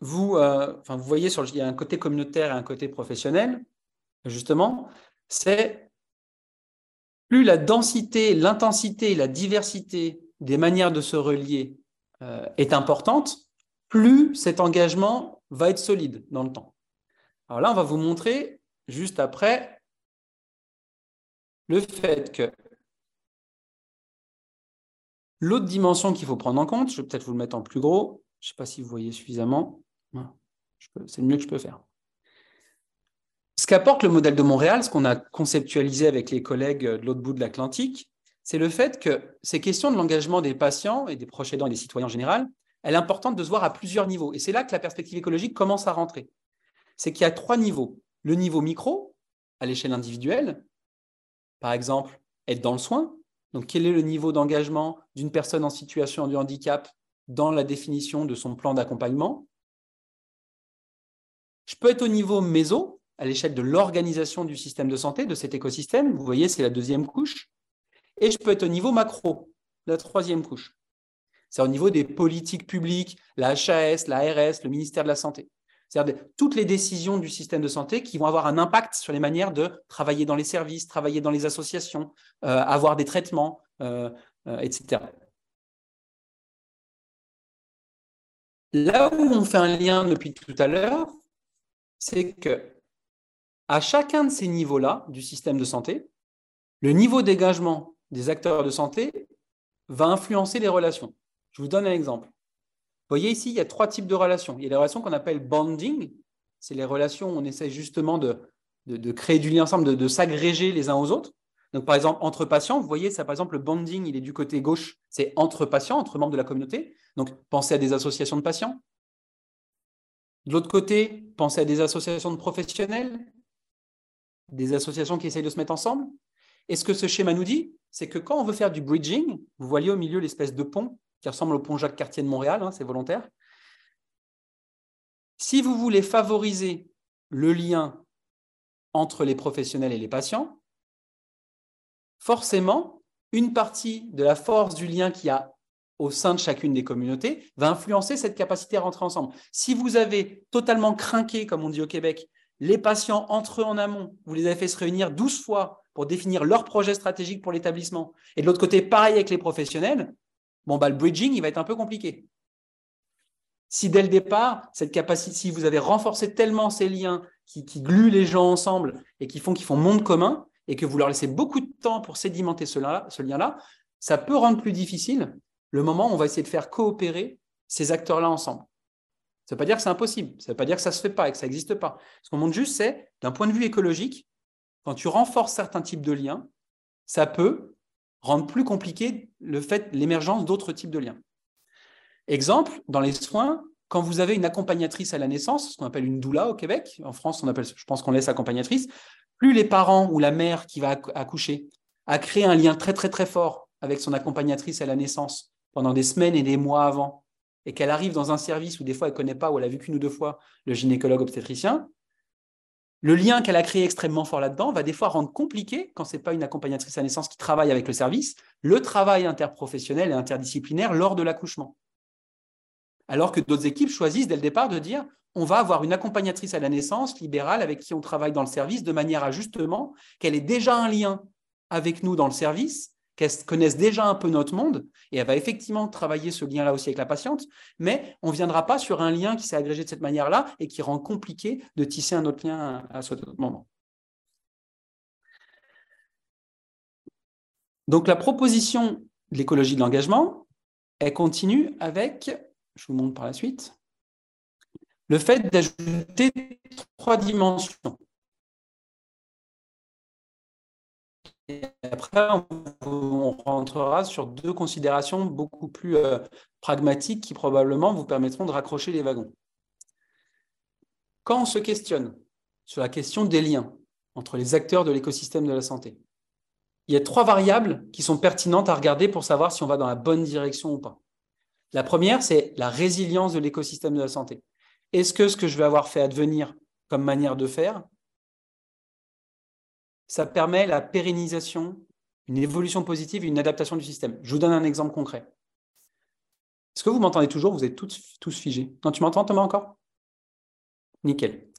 Speaker 3: vous, euh, voyez, sur, il y a un côté communautaire et un côté professionnel, justement, c'est plus la densité, l'intensité la diversité des manières de se relier euh, est importante, plus cet engagement va être solide dans le temps. Alors là, on va vous montrer juste après le fait que l'autre dimension qu'il faut prendre en compte, je vais peut-être vous le mettre en plus gros, je ne sais pas si vous voyez suffisamment, c'est le mieux que je peux faire. Ce qu'apporte le modèle de Montréal, ce qu'on a conceptualisé avec les collègues de l'autre bout de l'Atlantique, c'est le fait que ces questions de l'engagement des patients et des proches aidants et des citoyens en général, elle est importante de se voir à plusieurs niveaux. Et c'est là que la perspective écologique commence à rentrer. C'est qu'il y a trois niveaux. Le niveau micro, à l'échelle individuelle, par exemple, être dans le soin. Donc, quel est le niveau d'engagement d'une personne en situation de handicap dans la définition de son plan d'accompagnement? Je peux être au niveau méso, à l'échelle de l'organisation du système de santé, de cet écosystème. Vous voyez, c'est la deuxième couche. Et je peux être au niveau macro, la troisième couche. C'est au niveau des politiques publiques, la HAS, la ARS, le ministère de la Santé. C'est-à-dire toutes les décisions du système de santé qui vont avoir un impact sur les manières de travailler dans les services, travailler dans les associations, euh, avoir des traitements, euh, euh, etc. Là où on fait un lien depuis tout à l'heure, c'est que à chacun de ces niveaux-là du système de santé, le niveau d'engagement des acteurs de santé va influencer les relations. Je vous donne un exemple. Vous voyez ici, il y a trois types de relations. Il y a les relations qu'on appelle bonding, c'est les relations où on essaie justement de, créer du lien ensemble, de, de s'agréger les uns aux autres. Donc, par exemple, entre patients, vous voyez, ça, par exemple, le bonding, il est du côté gauche, c'est entre patients, entre membres de la communauté. Donc, pensez à des associations de patients. De l'autre côté, pensez à des associations de professionnels, des associations qui essayent de se mettre ensemble. Et ce que ce schéma nous dit, c'est que quand on veut faire du bridging, vous voyez au milieu l'espèce de pont qui ressemble au pont Jacques-Cartier de Montréal, hein, c'est volontaire. Si vous voulez favoriser le lien entre les professionnels et les patients, forcément, une partie de la force du lien qu'il y a au sein de chacune des communautés va influencer cette capacité à rentrer ensemble. Si vous avez totalement craqué, comme on dit au Québec, les patients entre eux en amont, vous les avez fait se réunir 12 fois pour définir leur projet stratégique pour l'établissement, et de l'autre côté, pareil avec les professionnels, bon, bah, le bridging, il va être un peu compliqué. Si dès le départ, cette capacité, si vous avez renforcé tellement ces liens qui, gluent les gens ensemble et qui font qu'ils font monde commun, et que vous leur laissez beaucoup de temps pour sédimenter ce lien-là, ça peut rendre plus difficile le moment où on va essayer de faire coopérer ces acteurs-là ensemble. Ça ne veut pas dire que c'est impossible, ça ne veut pas dire que ça ne se fait pas et que ça n'existe pas. Ce qu'on montre juste, c'est, d'un point de vue écologique, quand tu renforces certains types de liens, ça peut rendre plus compliqué le fait l'émergence d'autres types de liens. Exemple, dans les soins, quand vous avez une accompagnatrice à la naissance, ce qu'on appelle une doula au Québec, en France, on appelle, je pense qu'on laisse accompagnatrice, plus les parents ou la mère qui va accoucher a créé un lien très très très fort avec son accompagnatrice à la naissance pendant des semaines et des mois avant, et qu'elle arrive dans un service où des fois elle ne connaît pas, ou elle a vu qu'une ou deux fois le gynécologue obstétricien, le lien qu'elle a créé extrêmement fort là-dedans va des fois rendre compliqué, quand ce n'est pas une accompagnatrice à naissance qui travaille avec le service, le travail interprofessionnel et interdisciplinaire lors de l'accouchement. Alors que d'autres équipes choisissent dès le départ de dire on va avoir une accompagnatrice à la naissance libérale avec qui on travaille dans le service de manière à justement qu'elle ait déjà un lien avec nous dans le service qu'elle connaisse déjà un peu notre monde, et elle va effectivement travailler ce lien-là aussi avec la patiente, mais on ne viendra pas sur un lien qui s'est agrégé de cette manière-là et qui rend compliqué de tisser un autre lien à, ce moment. Donc la proposition de l'écologie de l'engagement, elle continue avec, je vous montre par la suite, le fait d'ajouter trois dimensions. Et après, on, rentrera sur deux considérations beaucoup plus euh, pragmatiques qui probablement vous permettront de raccrocher les wagons. Quand on se questionne sur la question des liens entre les acteurs de l'écosystème de la santé, il y a trois variables qui sont pertinentes à regarder pour savoir si on va dans la bonne direction ou pas. La première, c'est la résilience de l'écosystème de la santé. Est-ce que ce que je vais avoir fait advenir comme manière de faire ça permet la pérennisation, une évolution positive et une adaptation du système. Je vous donne un exemple concret. Est-ce que vous m'entendez toujours? Vous êtes tous, tous figés. Non, tu m'entends Thomas encore? Nickel.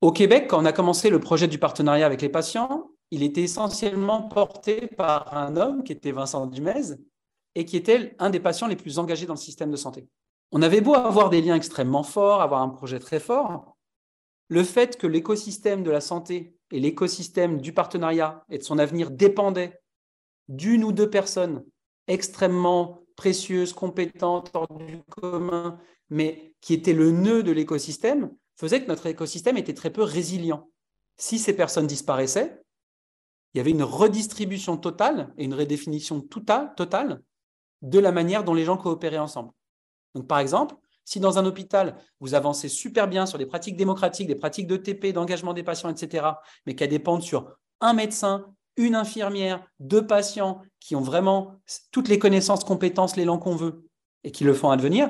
Speaker 3: Au Québec, quand on a commencé le projet du partenariat avec les patients, il était essentiellement porté par un homme qui était Vincent Dumez et qui était un des patients les plus engagés dans le système de santé. On avait beau avoir des liens extrêmement forts, avoir un projet très fort, le fait que l'écosystème de la santé et l'écosystème du partenariat et de son avenir dépendaient d'une ou deux personnes extrêmement précieuses, compétentes, hors du commun, mais qui étaient le nœud de l'écosystème, faisait que notre écosystème était très peu résilient. Si ces personnes disparaissaient, il y avait une redistribution totale et une redéfinition totale, de la manière dont les gens coopéraient ensemble. Donc, par exemple, si dans un hôpital, vous avancez super bien sur des pratiques démocratiques, des pratiques de TP, d'engagement des patients, etc., mais qu'elles dépendent sur un médecin, une infirmière, deux patients qui ont vraiment toutes les connaissances, compétences, l'élan qu'on veut et qui le font advenir,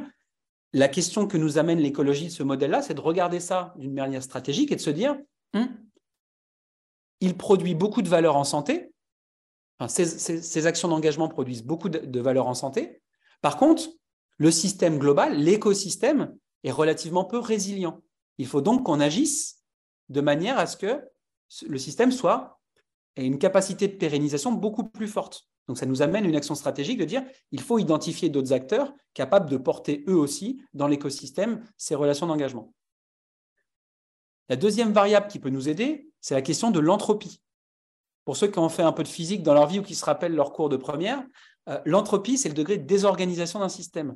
Speaker 3: la question que nous amène l'écologie de ce modèle-là, c'est de regarder ça d'une manière stratégique et de se dire, hum, il produit beaucoup de valeur en santé, ces, actions d'engagement produisent beaucoup de valeur en santé. Par contre, le système global, l'écosystème, est relativement peu résilient. Il faut donc qu'on agisse de manière à ce que le système soit ait une capacité de pérennisation beaucoup plus forte. Donc ça nous amène à une action stratégique de dire il faut identifier d'autres acteurs capables de porter eux aussi dans l'écosystème ces relations d'engagement. La deuxième variable qui peut nous aider, c'est la question de l'entropie. Pour ceux qui ont fait un peu de physique dans leur vie ou qui se rappellent leur cours de première, euh, l'entropie, c'est le degré de désorganisation d'un système.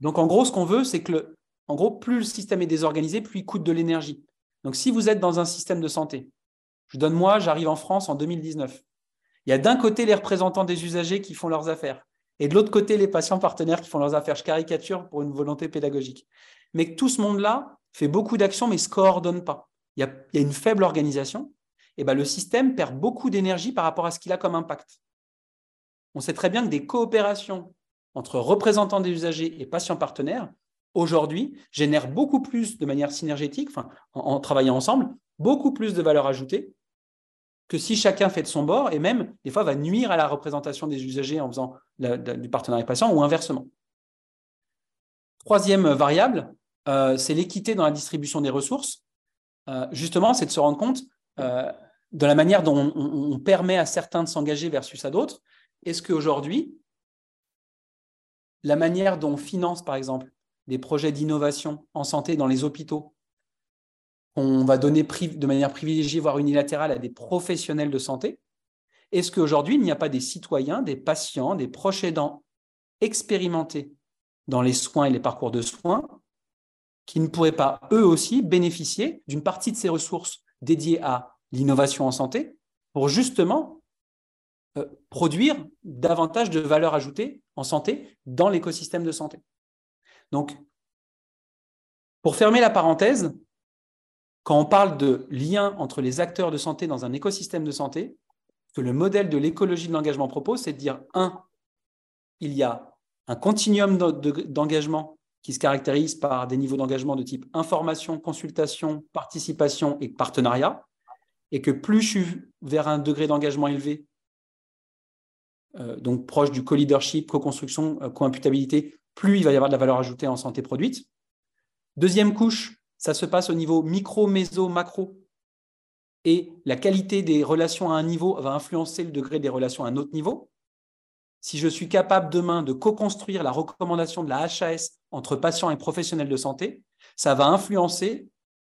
Speaker 3: Donc en gros, ce qu'on veut, c'est que en gros, plus le système est désorganisé, plus il coûte de l'énergie. Donc si vous êtes dans un système de santé, je donne moi, j'arrive en France en 2019. Il y a d'un côté les représentants des usagers qui font leurs affaires et de l'autre côté les patients partenaires qui font leurs affaires. Je caricature pour une volonté pédagogique. Mais tout ce monde-là fait beaucoup d'actions mais ne se coordonne pas. Il y, a, une faible organisation. Et ben, le système perd beaucoup d'énergie par rapport à ce qu'il a comme impact. On sait très bien que des coopérations entre représentants des usagers et patients partenaires, aujourd'hui, génèrent beaucoup plus de manière synergétique, en travaillant ensemble, beaucoup plus de valeur ajoutée que si chacun fait de son bord et même, des fois, va nuire à la représentation des usagers en faisant du partenariat patient ou inversement. Troisième variable, euh, c'est l'équité dans la distribution des ressources. Euh, justement, c'est de se rendre compte euh, de la manière dont on, permet à certains de s'engager versus à d'autres. Est-ce qu'aujourd'hui, la manière dont on finance, par exemple, des projets d'innovation en santé dans les hôpitaux on va donner de manière privilégiée, voire unilatérale, à des professionnels de santé Est-ce qu'aujourd'hui, il n'y a pas des citoyens, des patients, des proches aidants expérimentés dans les soins et les parcours de soins qui ne pourraient pas, eux aussi, bénéficier d'une partie de ces ressources dédiées à l'innovation en santé pour justement euh, produire davantage de valeur ajoutée en santé dans l'écosystème de santé. Donc, pour fermer la parenthèse, quand on parle de lien entre les acteurs de santé dans un écosystème de santé, que le modèle de l'écologie de l'engagement propose, c'est de dire, un, il y a un continuum d'engagement qui se caractérise par des niveaux d'engagement de type information, consultation, participation et partenariat, et que plus je suis vers un degré d'engagement élevé, euh, donc proche du co-leadership, co-construction, euh, co-imputabilité, plus il va y avoir de la valeur ajoutée en santé produite. Deuxième couche, ça se passe au niveau micro, méso, macro. Et la qualité des relations à un niveau va influencer le degré des relations à un autre niveau. Si je suis capable demain de co-construire la recommandation de la HAS entre patients et professionnels de santé, ça va influencer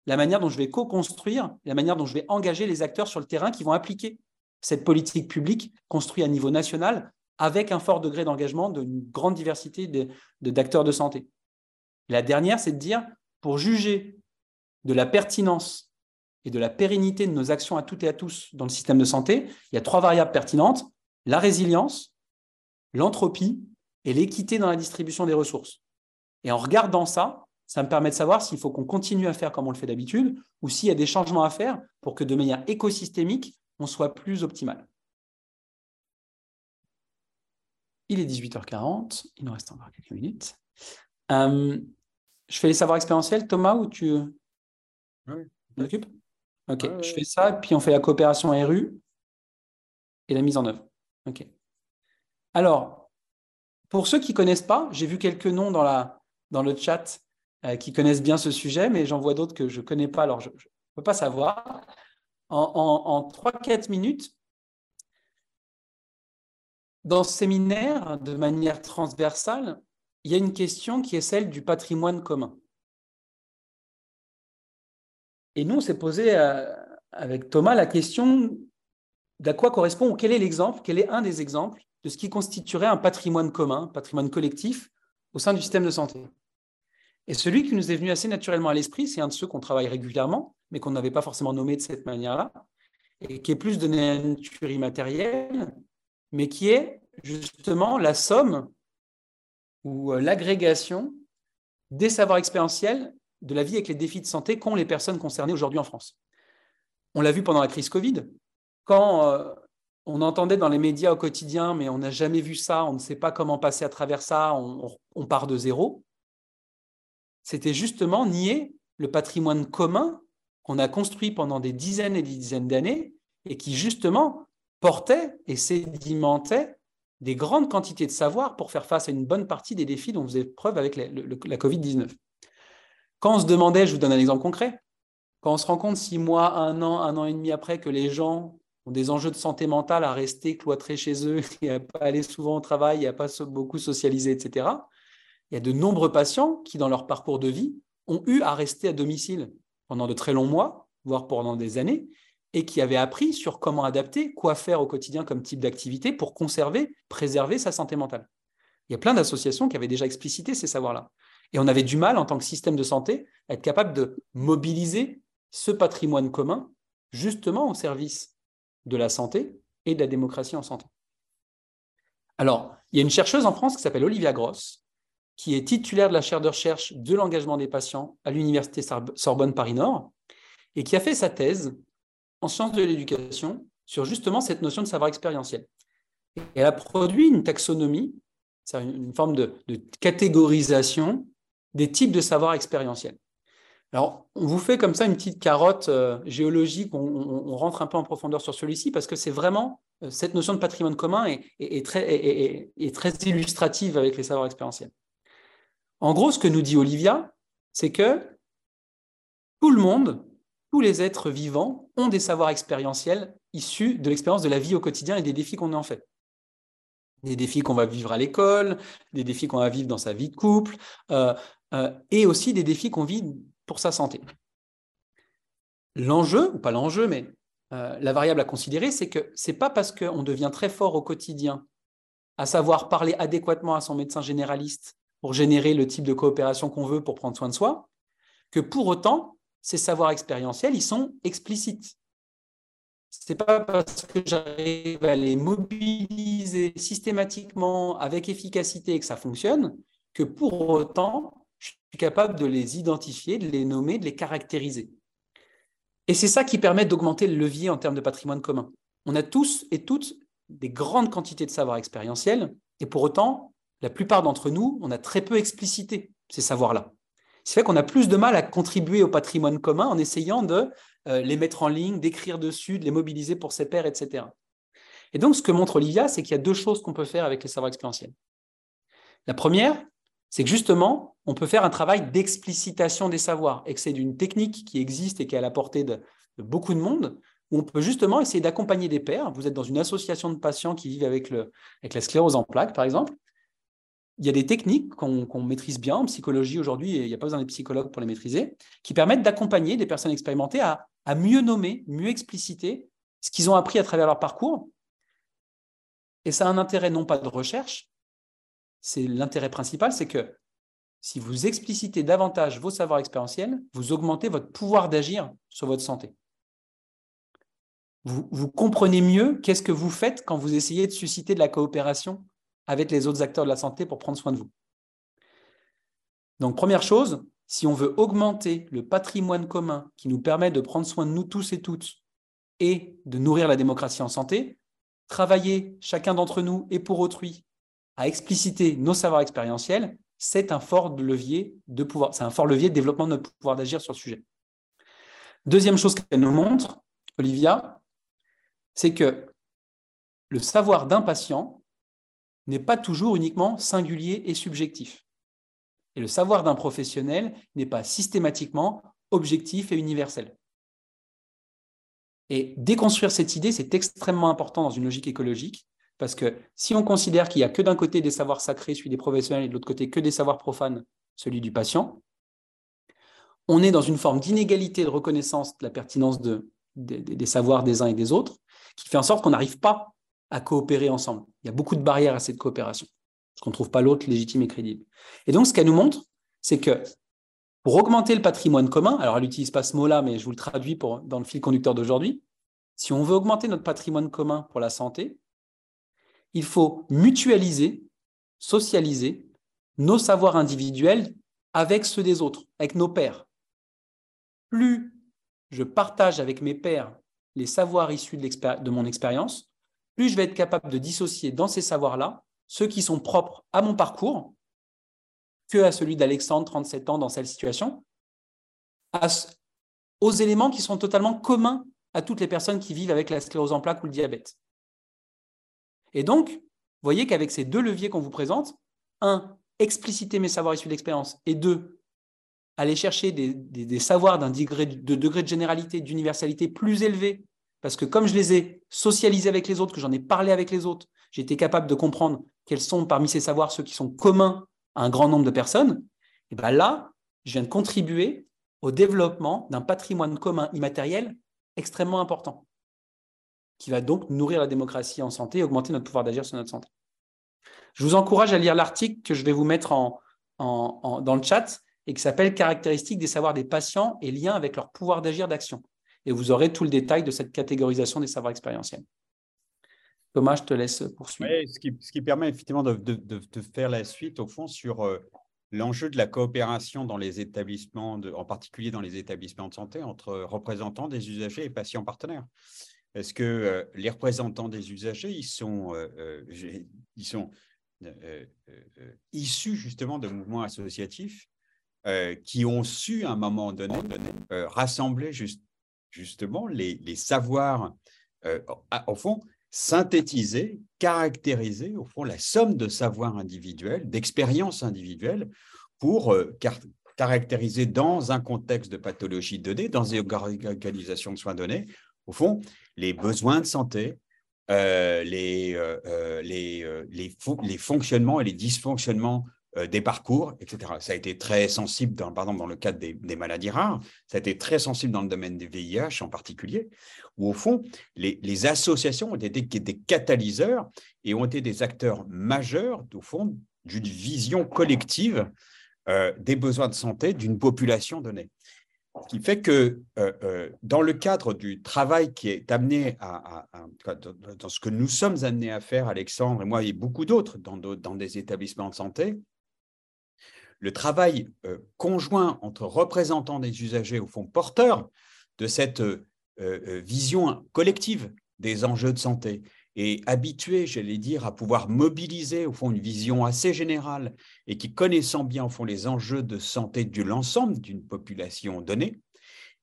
Speaker 3: la manière dont je vais co-construire, la manière dont je vais engager les acteurs sur le terrain qui vont appliquer cette politique publique construite à niveau national avec un fort degré d'engagement d'une grande diversité d'acteurs de, de santé. La dernière, c'est de dire, pour juger de la pertinence et de la pérennité de nos actions à toutes et à tous dans le système de santé, il y a trois variables pertinentes, la résilience, l'entropie et l'équité dans la distribution des ressources. Et en regardant ça, ça me permet de savoir s'il faut qu'on continue à faire comme on le fait d'habitude ou s'il y a des changements à faire pour que de manière écosystémique, on soit plus optimal. Il est 18h40, il nous reste encore quelques minutes. Euh, je fais les savoirs expérientiels, Thomas, ou tu... Occupe Ok, je fais ça, puis on fait la coopération RU et la mise en œuvre. Ok. Alors, pour ceux qui ne connaissent pas, j'ai vu quelques noms dans, la, dans le chat qui connaissent bien ce sujet, mais j'en vois d'autres que je ne connais pas, alors je ne peux pas savoir. En, 3-4 minutes, dans ce séminaire, de manière transversale, il y a une question qui est celle du patrimoine commun. Et nous, on s'est posé avec Thomas la question d'à quoi correspond ou quel est l'exemple, quel est un des exemples de ce qui constituerait un patrimoine commun, un patrimoine collectif au sein du système de santé. Et celui qui nous est venu assez naturellement à l'esprit, c'est un de ceux qu'on travaille régulièrement, mais qu'on n'avait pas forcément nommé de cette manière-là, et qui est plus de nature immatérielle, mais qui est justement la somme ou euh, l'agrégation des savoirs expérientiels de la vie avec les défis de santé qu'ont les personnes concernées aujourd'hui en France. On l'a vu pendant la crise Covid, quand euh, on entendait dans les médias au quotidien, mais on n'a jamais vu ça, on ne sait pas comment passer à travers ça, on, part de zéro. C'était justement nier le patrimoine commun qu'on a construit pendant des dizaines et des dizaines d'années et qui justement portait et sédimentait des grandes quantités de savoir pour faire face à une bonne partie des défis dont vous avez preuve avec la, la Covid-19. Quand on se demandait, je vous donne un exemple concret, quand on se rend compte six mois, un an, un an et demi après que les gens ont des enjeux de santé mentale à rester cloîtrés chez eux [laughs] et à pas aller souvent au travail, et à pas beaucoup socialiser, etc., il y a de nombreux patients qui, dans leur parcours de vie, ont eu à rester à domicile pendant de très longs mois, voire pendant des années, et qui avaient appris sur comment adapter, quoi faire au quotidien comme type d'activité pour conserver, préserver sa santé mentale. Il y a plein d'associations qui avaient déjà explicité ces savoirs-là. Et on avait du mal, en tant que système de santé, à être capable de mobiliser ce patrimoine commun justement au service de la santé et de la démocratie en santé. Alors, il y a une chercheuse en France qui s'appelle Olivia Gross, qui est titulaire de la chaire de recherche de l'engagement des patients à l'Université Sorbonne Paris-Nord, et qui a fait sa thèse en sciences de l'éducation sur justement cette notion de savoir expérientiel. Et elle a produit une taxonomie, c'est une forme de, catégorisation des types de savoir expérientiel. Alors, on vous fait comme ça une petite carotte euh, géologique, on, rentre un peu en profondeur sur celui-ci parce que c'est vraiment euh, cette notion de patrimoine commun est, très, très illustrative avec les savoirs expérientiels. En gros, ce que nous dit Olivia, c'est que tout le monde, tous les êtres vivants ont des savoirs expérientiels issus de l'expérience de la vie au quotidien et des défis qu'on en fait. Des défis qu'on va vivre à l'école, des défis qu'on va vivre dans sa vie de couple, euh, et aussi des défis qu'on vit pour sa santé. L'enjeu, ou pas l'enjeu, mais euh, la variable à considérer, c'est que ce n'est pas parce qu'on devient très fort au quotidien à savoir parler adéquatement à son médecin généraliste pour générer le type de coopération qu'on veut pour prendre soin de soi, que pour autant, ces savoirs expérientiels, ils sont explicites. Ce n'est pas parce que j'arrive à les mobiliser systématiquement avec efficacité et que ça fonctionne que pour autant, je suis capable de les identifier, de les nommer, de les caractériser. Et c'est ça qui permet d'augmenter le levier en termes de patrimoine commun. On a tous et toutes des grandes quantités de savoir expérientiel, et pour autant, la plupart d'entre nous, on a très peu explicité ces savoirs-là. Ce fait qu'on a plus de mal à contribuer au patrimoine commun en essayant de euh, les mettre en ligne, d'écrire dessus, de les mobiliser pour ses pairs, etc. Et donc, ce que montre Olivia, c'est qu'il y a deux choses qu'on peut faire avec les savoirs expérientiels. La première, c'est que justement, on peut faire un travail d'explicitation des savoirs et que c'est d'une technique qui existe et qui est à la portée de, beaucoup de monde, où on peut justement essayer d'accompagner des pairs. Vous êtes dans une association de patients qui vivent avec, le, avec la sclérose en plaques, par exemple. Il y a des techniques qu'on maîtrise bien en psychologie aujourd'hui, et il n'y a pas besoin d'être psychologue pour les maîtriser, qui permettent d'accompagner des personnes expérimentées à, à mieux nommer, mieux expliciter ce qu'ils ont appris à travers leur parcours. Et ça a un intérêt non pas de recherche, c'est l'intérêt principal, c'est que si vous explicitez davantage vos savoirs expérientiels, vous augmentez votre pouvoir d'agir sur votre santé. Vous, comprenez mieux qu'est-ce que vous faites quand vous essayez de susciter de la coopération avec les autres acteurs de la santé pour prendre soin de vous. Donc, première chose, si on veut augmenter le patrimoine commun qui nous permet de prendre soin de nous tous et toutes et de nourrir la démocratie en santé, travailler chacun d'entre nous et pour autrui à expliciter nos savoirs expérientiels, c'est un fort levier de développement de notre pouvoir d'agir sur le sujet. Deuxième chose qu'elle nous montre, Olivia, c'est que le savoir d'un patient n'est pas toujours uniquement singulier et subjectif. Et le savoir d'un professionnel n'est pas systématiquement objectif et universel. Et déconstruire cette idée, c'est extrêmement important dans une logique écologique, parce que si on considère qu'il n'y a que d'un côté des savoirs sacrés, celui des professionnels, et de l'autre côté que des savoirs profanes, celui du patient, on est dans une forme d'inégalité de reconnaissance de la pertinence des savoirs des uns et des autres, qui fait en sorte qu'on n'arrive pas à coopérer ensemble. Il y a beaucoup de barrières à cette coopération, parce qu'on ne trouve pas l'autre légitime et crédible. Et donc, ce qu'elle nous montre, c'est que pour augmenter le patrimoine commun, alors elle n'utilise pas ce mot-là, mais je vous le traduis dans le fil conducteur d'aujourd'hui, si on veut augmenter notre patrimoine commun pour la santé, il faut mutualiser, socialiser nos savoirs individuels avec ceux des autres, avec nos pairs. Plus je partage avec mes pairs les savoirs issus de mon expérience, plus je vais être capable de dissocier dans ces savoirs-là ceux qui sont propres à mon parcours que à celui d'Alexandre, 37 ans, dans cette situation, aux éléments qui sont totalement communs à toutes les personnes qui vivent avec la sclérose en plaques ou le diabète. Et donc, vous voyez qu'avec ces deux leviers qu'on vous présente, un, expliciter mes savoirs issus d'expérience, et deux, aller chercher des, savoirs d'un degré de degré de généralité, d'universalité plus élevé, parce que comme je les ai socialisés avec les autres, que j'en ai parlé avec les autres, j'ai été capable de comprendre quels sont parmi ces savoirs ceux qui sont communs un grand nombre de personnes, et bien là, je viens de contribuer au développement d'un patrimoine commun immatériel extrêmement important, qui va donc nourrir la démocratie en santé et augmenter notre pouvoir d'agir sur notre santé. Je vous encourage à lire l'article que je vais vous mettre dans le chat et qui s'appelle Caractéristiques des savoirs des patients et liens avec leur pouvoir d'agir d'action. Et vous aurez tout le détail de cette catégorisation des savoirs expérientiels. Thomas, je te laisse poursuivre.
Speaker 4: ce, qui, permet effectivement de, faire la suite, au fond, sur euh, l'enjeu de la coopération dans les établissements, en particulier dans les établissements de santé, entre représentants des usagers et patients partenaires. Est-ce que euh, les représentants des usagers, ils sont, euh, ils sont issus justement de mouvements associatifs qui ont su, à un moment donné, rassembler justement les, savoirs, au fond, synthétiser, caractériser, au fond, la somme de savoir individuel, d'expériences individuelles pour euh, caractériser dans un contexte de pathologie donnée, dans une organisations de soins donnés, au fond, les besoins de santé, euh, les, euh, les, les, fonctionnements et les dysfonctionnements euh, des parcours, etc. Ça a été très sensible, dans, par exemple, dans le cadre des, maladies rares, ça a été très sensible dans le domaine des VIH en particulier, où au fond, les, associations ont été des catalyseurs et ont été des acteurs majeurs, au fond, d'une vision collective euh, des besoins de santé d'une population donnée. Ce qui fait que euh, dans le cadre du travail qui est amené à, dans ce que nous sommes amenés à faire, Alexandre et moi et beaucoup d'autres dans des établissements de santé, le travail euh, conjoint entre représentants des usagers, au fond porteurs de cette euh, euh, vision collective des enjeux de santé et habitués, j'allais dire, à pouvoir mobiliser au fond une vision assez générale et qui connaissant bien au fond les enjeux de santé de l'ensemble d'une population donnée.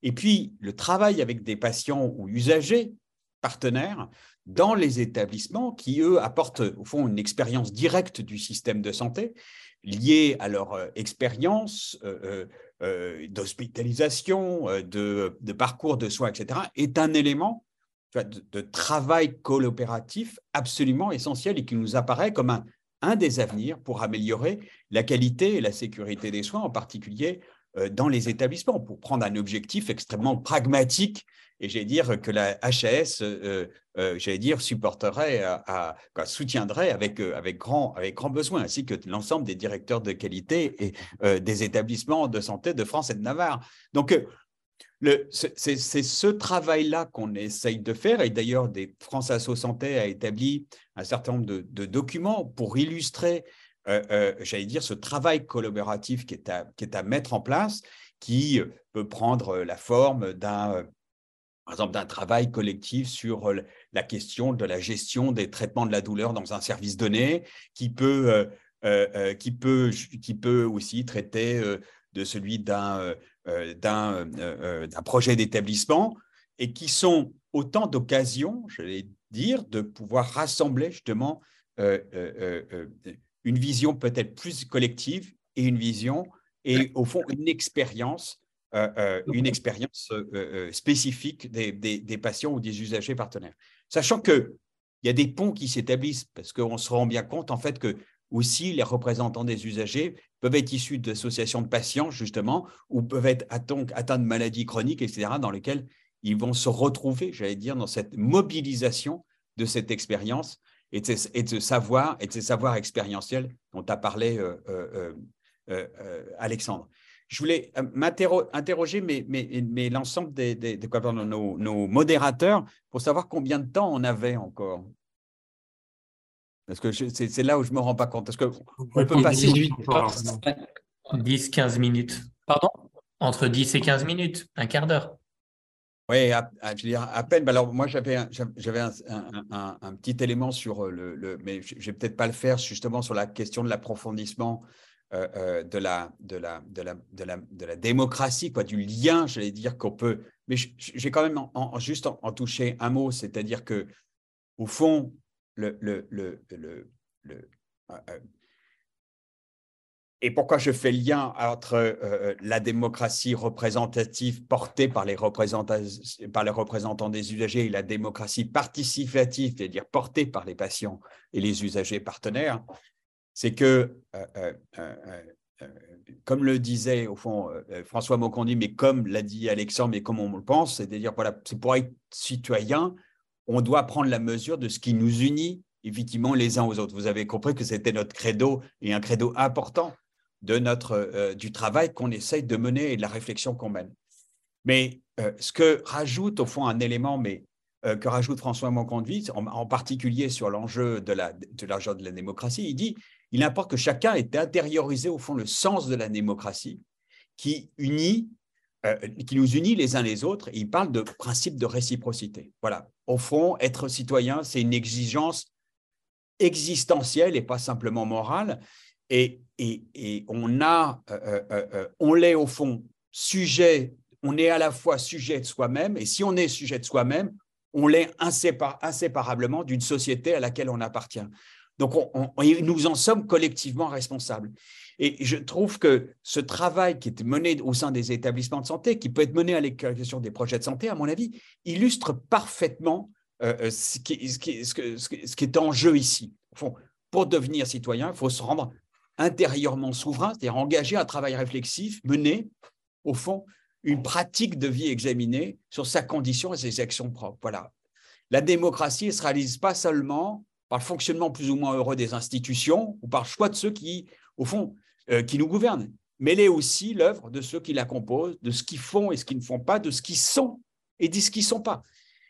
Speaker 4: Et puis le travail avec des patients ou usagers partenaires dans les établissements qui, eux, apportent au fond une expérience directe du système de santé liées à leur euh, expérience euh, euh, d'hospitalisation, de, parcours de soins, etc., est un élément de, travail coopératif absolument essentiel et qui nous apparaît comme un, un des avenirs pour améliorer la qualité et la sécurité des soins, en particulier dans les établissements, pour prendre un objectif extrêmement pragmatique et j'allais dire que la HAS, euh, euh, j'allais dire, supporterait, à, soutiendrait avec, euh, avec, grand, avec grand besoin, ainsi que l'ensemble des directeurs de qualité et des établissements de santé de France et de Navarre. Donc, c'est ce travail-là qu'on essaye de faire, et d'ailleurs, France Asso Santé a établi un certain nombre de, documents pour illustrer, j'allais dire, ce travail collaboratif qui est, à, qui est à mettre en place, qui peut prendre la forme d'un par exemple, d'un travail collectif sur euh, la question de la gestion des traitements de la douleur dans un service donné, qui peut, euh, euh, qui peut, qui peut aussi traiter de celui d'un projet d'établissement, et qui sont autant d'occasions, je vais dire, de pouvoir rassembler justement une vision peut-être plus collective et une vision et au fond une expérience, une expérience euh, spécifique des, des, patients ou des usagers partenaires. Sachant qu'il y a des ponts qui s'établissent parce qu'on se rend bien compte en fait que aussi les représentants des usagers peuvent être issus d'associations de patients justement ou peuvent être atteints de maladies chroniques, etc., dans lesquelles ils vont se retrouver, j'allais dire, dans cette mobilisation de cette expérience et de, et de savoir et de ces savoirs expérientiels dont a parlé euh, euh, Alexandre. Je voulais euh, m'interroger mais, l'ensemble des, nos, modérateurs pour savoir combien de temps on avait encore. Parce que c'est là où je ne me rends pas compte. Parce qu'on peut passer
Speaker 5: 10-15 minutes.
Speaker 3: Pardon?
Speaker 5: Entre 10 et 15 minutes, un quart d'heure.
Speaker 4: Oui, à, je veux dire, à peine. Alors, moi, j'avais un, un, un, petit élément sur le, le mais je ne vais peut-être pas le faire, justement, sur la question de l'approfondissement euh, euh, de, la, de, la, de, la, de, la, de la démocratie, quoi, du lien, j'allais dire qu'on peut. Mais j'ai quand même en, juste en, touché un mot, c'est-à-dire que au fond, le, le, le, le euh, et pourquoi je fais lien entre la démocratie représentative portée par les, par les représentants des usagers et la démocratie participative, c'est-à-dire portée par les patients et les usagers partenaires, c'est que, euh, euh, euh, comme le disait au fond François Mocondi, mais comme l'a dit Alexandre, mais comme on le pense, c'est-à-dire, voilà, c'est pour être citoyen, on doit prendre la mesure de ce qui nous unit effectivement les uns aux autres. Vous avez compris que c'était notre credo et un credo important de notre, du travail qu'on essaye de mener et de la réflexion qu'on mène. Mais ce que rajoute au fond un élément, mais que rajoute François Monconduit, en, particulier sur l'enjeu de la, de de la démocratie, il dit il importe que chacun ait intériorisé au fond le sens de la démocratie qui euh, nous unit les uns les autres. il parle de principe de réciprocité. Voilà. Au fond, être citoyen, c'est une exigence existentielle et pas simplement morale. Et, on a, euh, euh, l'est au fond sujet, on est à la fois sujet de soi-même, et si on est sujet de soi-même, on l'est inséparablement d'une société à laquelle on appartient. Donc, nous en sommes collectivement responsables. Et je trouve que ce travail qui est mené au sein des établissements de santé, qui peut être mené à l'éducation des projets de santé, à mon avis, illustre parfaitement ce, qui, est en jeu ici. pour devenir citoyen, il faut se rendre intérieurement souverain, c'est-à-dire engager un travail réflexif, mener, au fond, une pratique de vie examinée sur sa condition et ses actions propres. Voilà. La démocratie ne se réalise pas seulement par le fonctionnement plus ou moins heureux des institutions ou par le choix de ceux qui, au fond, euh, qui nous gouvernent. Mais elle est aussi l'œuvre de ceux qui la composent, de ce qu'ils font et ce qu'ils ne font pas, de ce qu'ils sont et de ce qu'ils ne sont pas.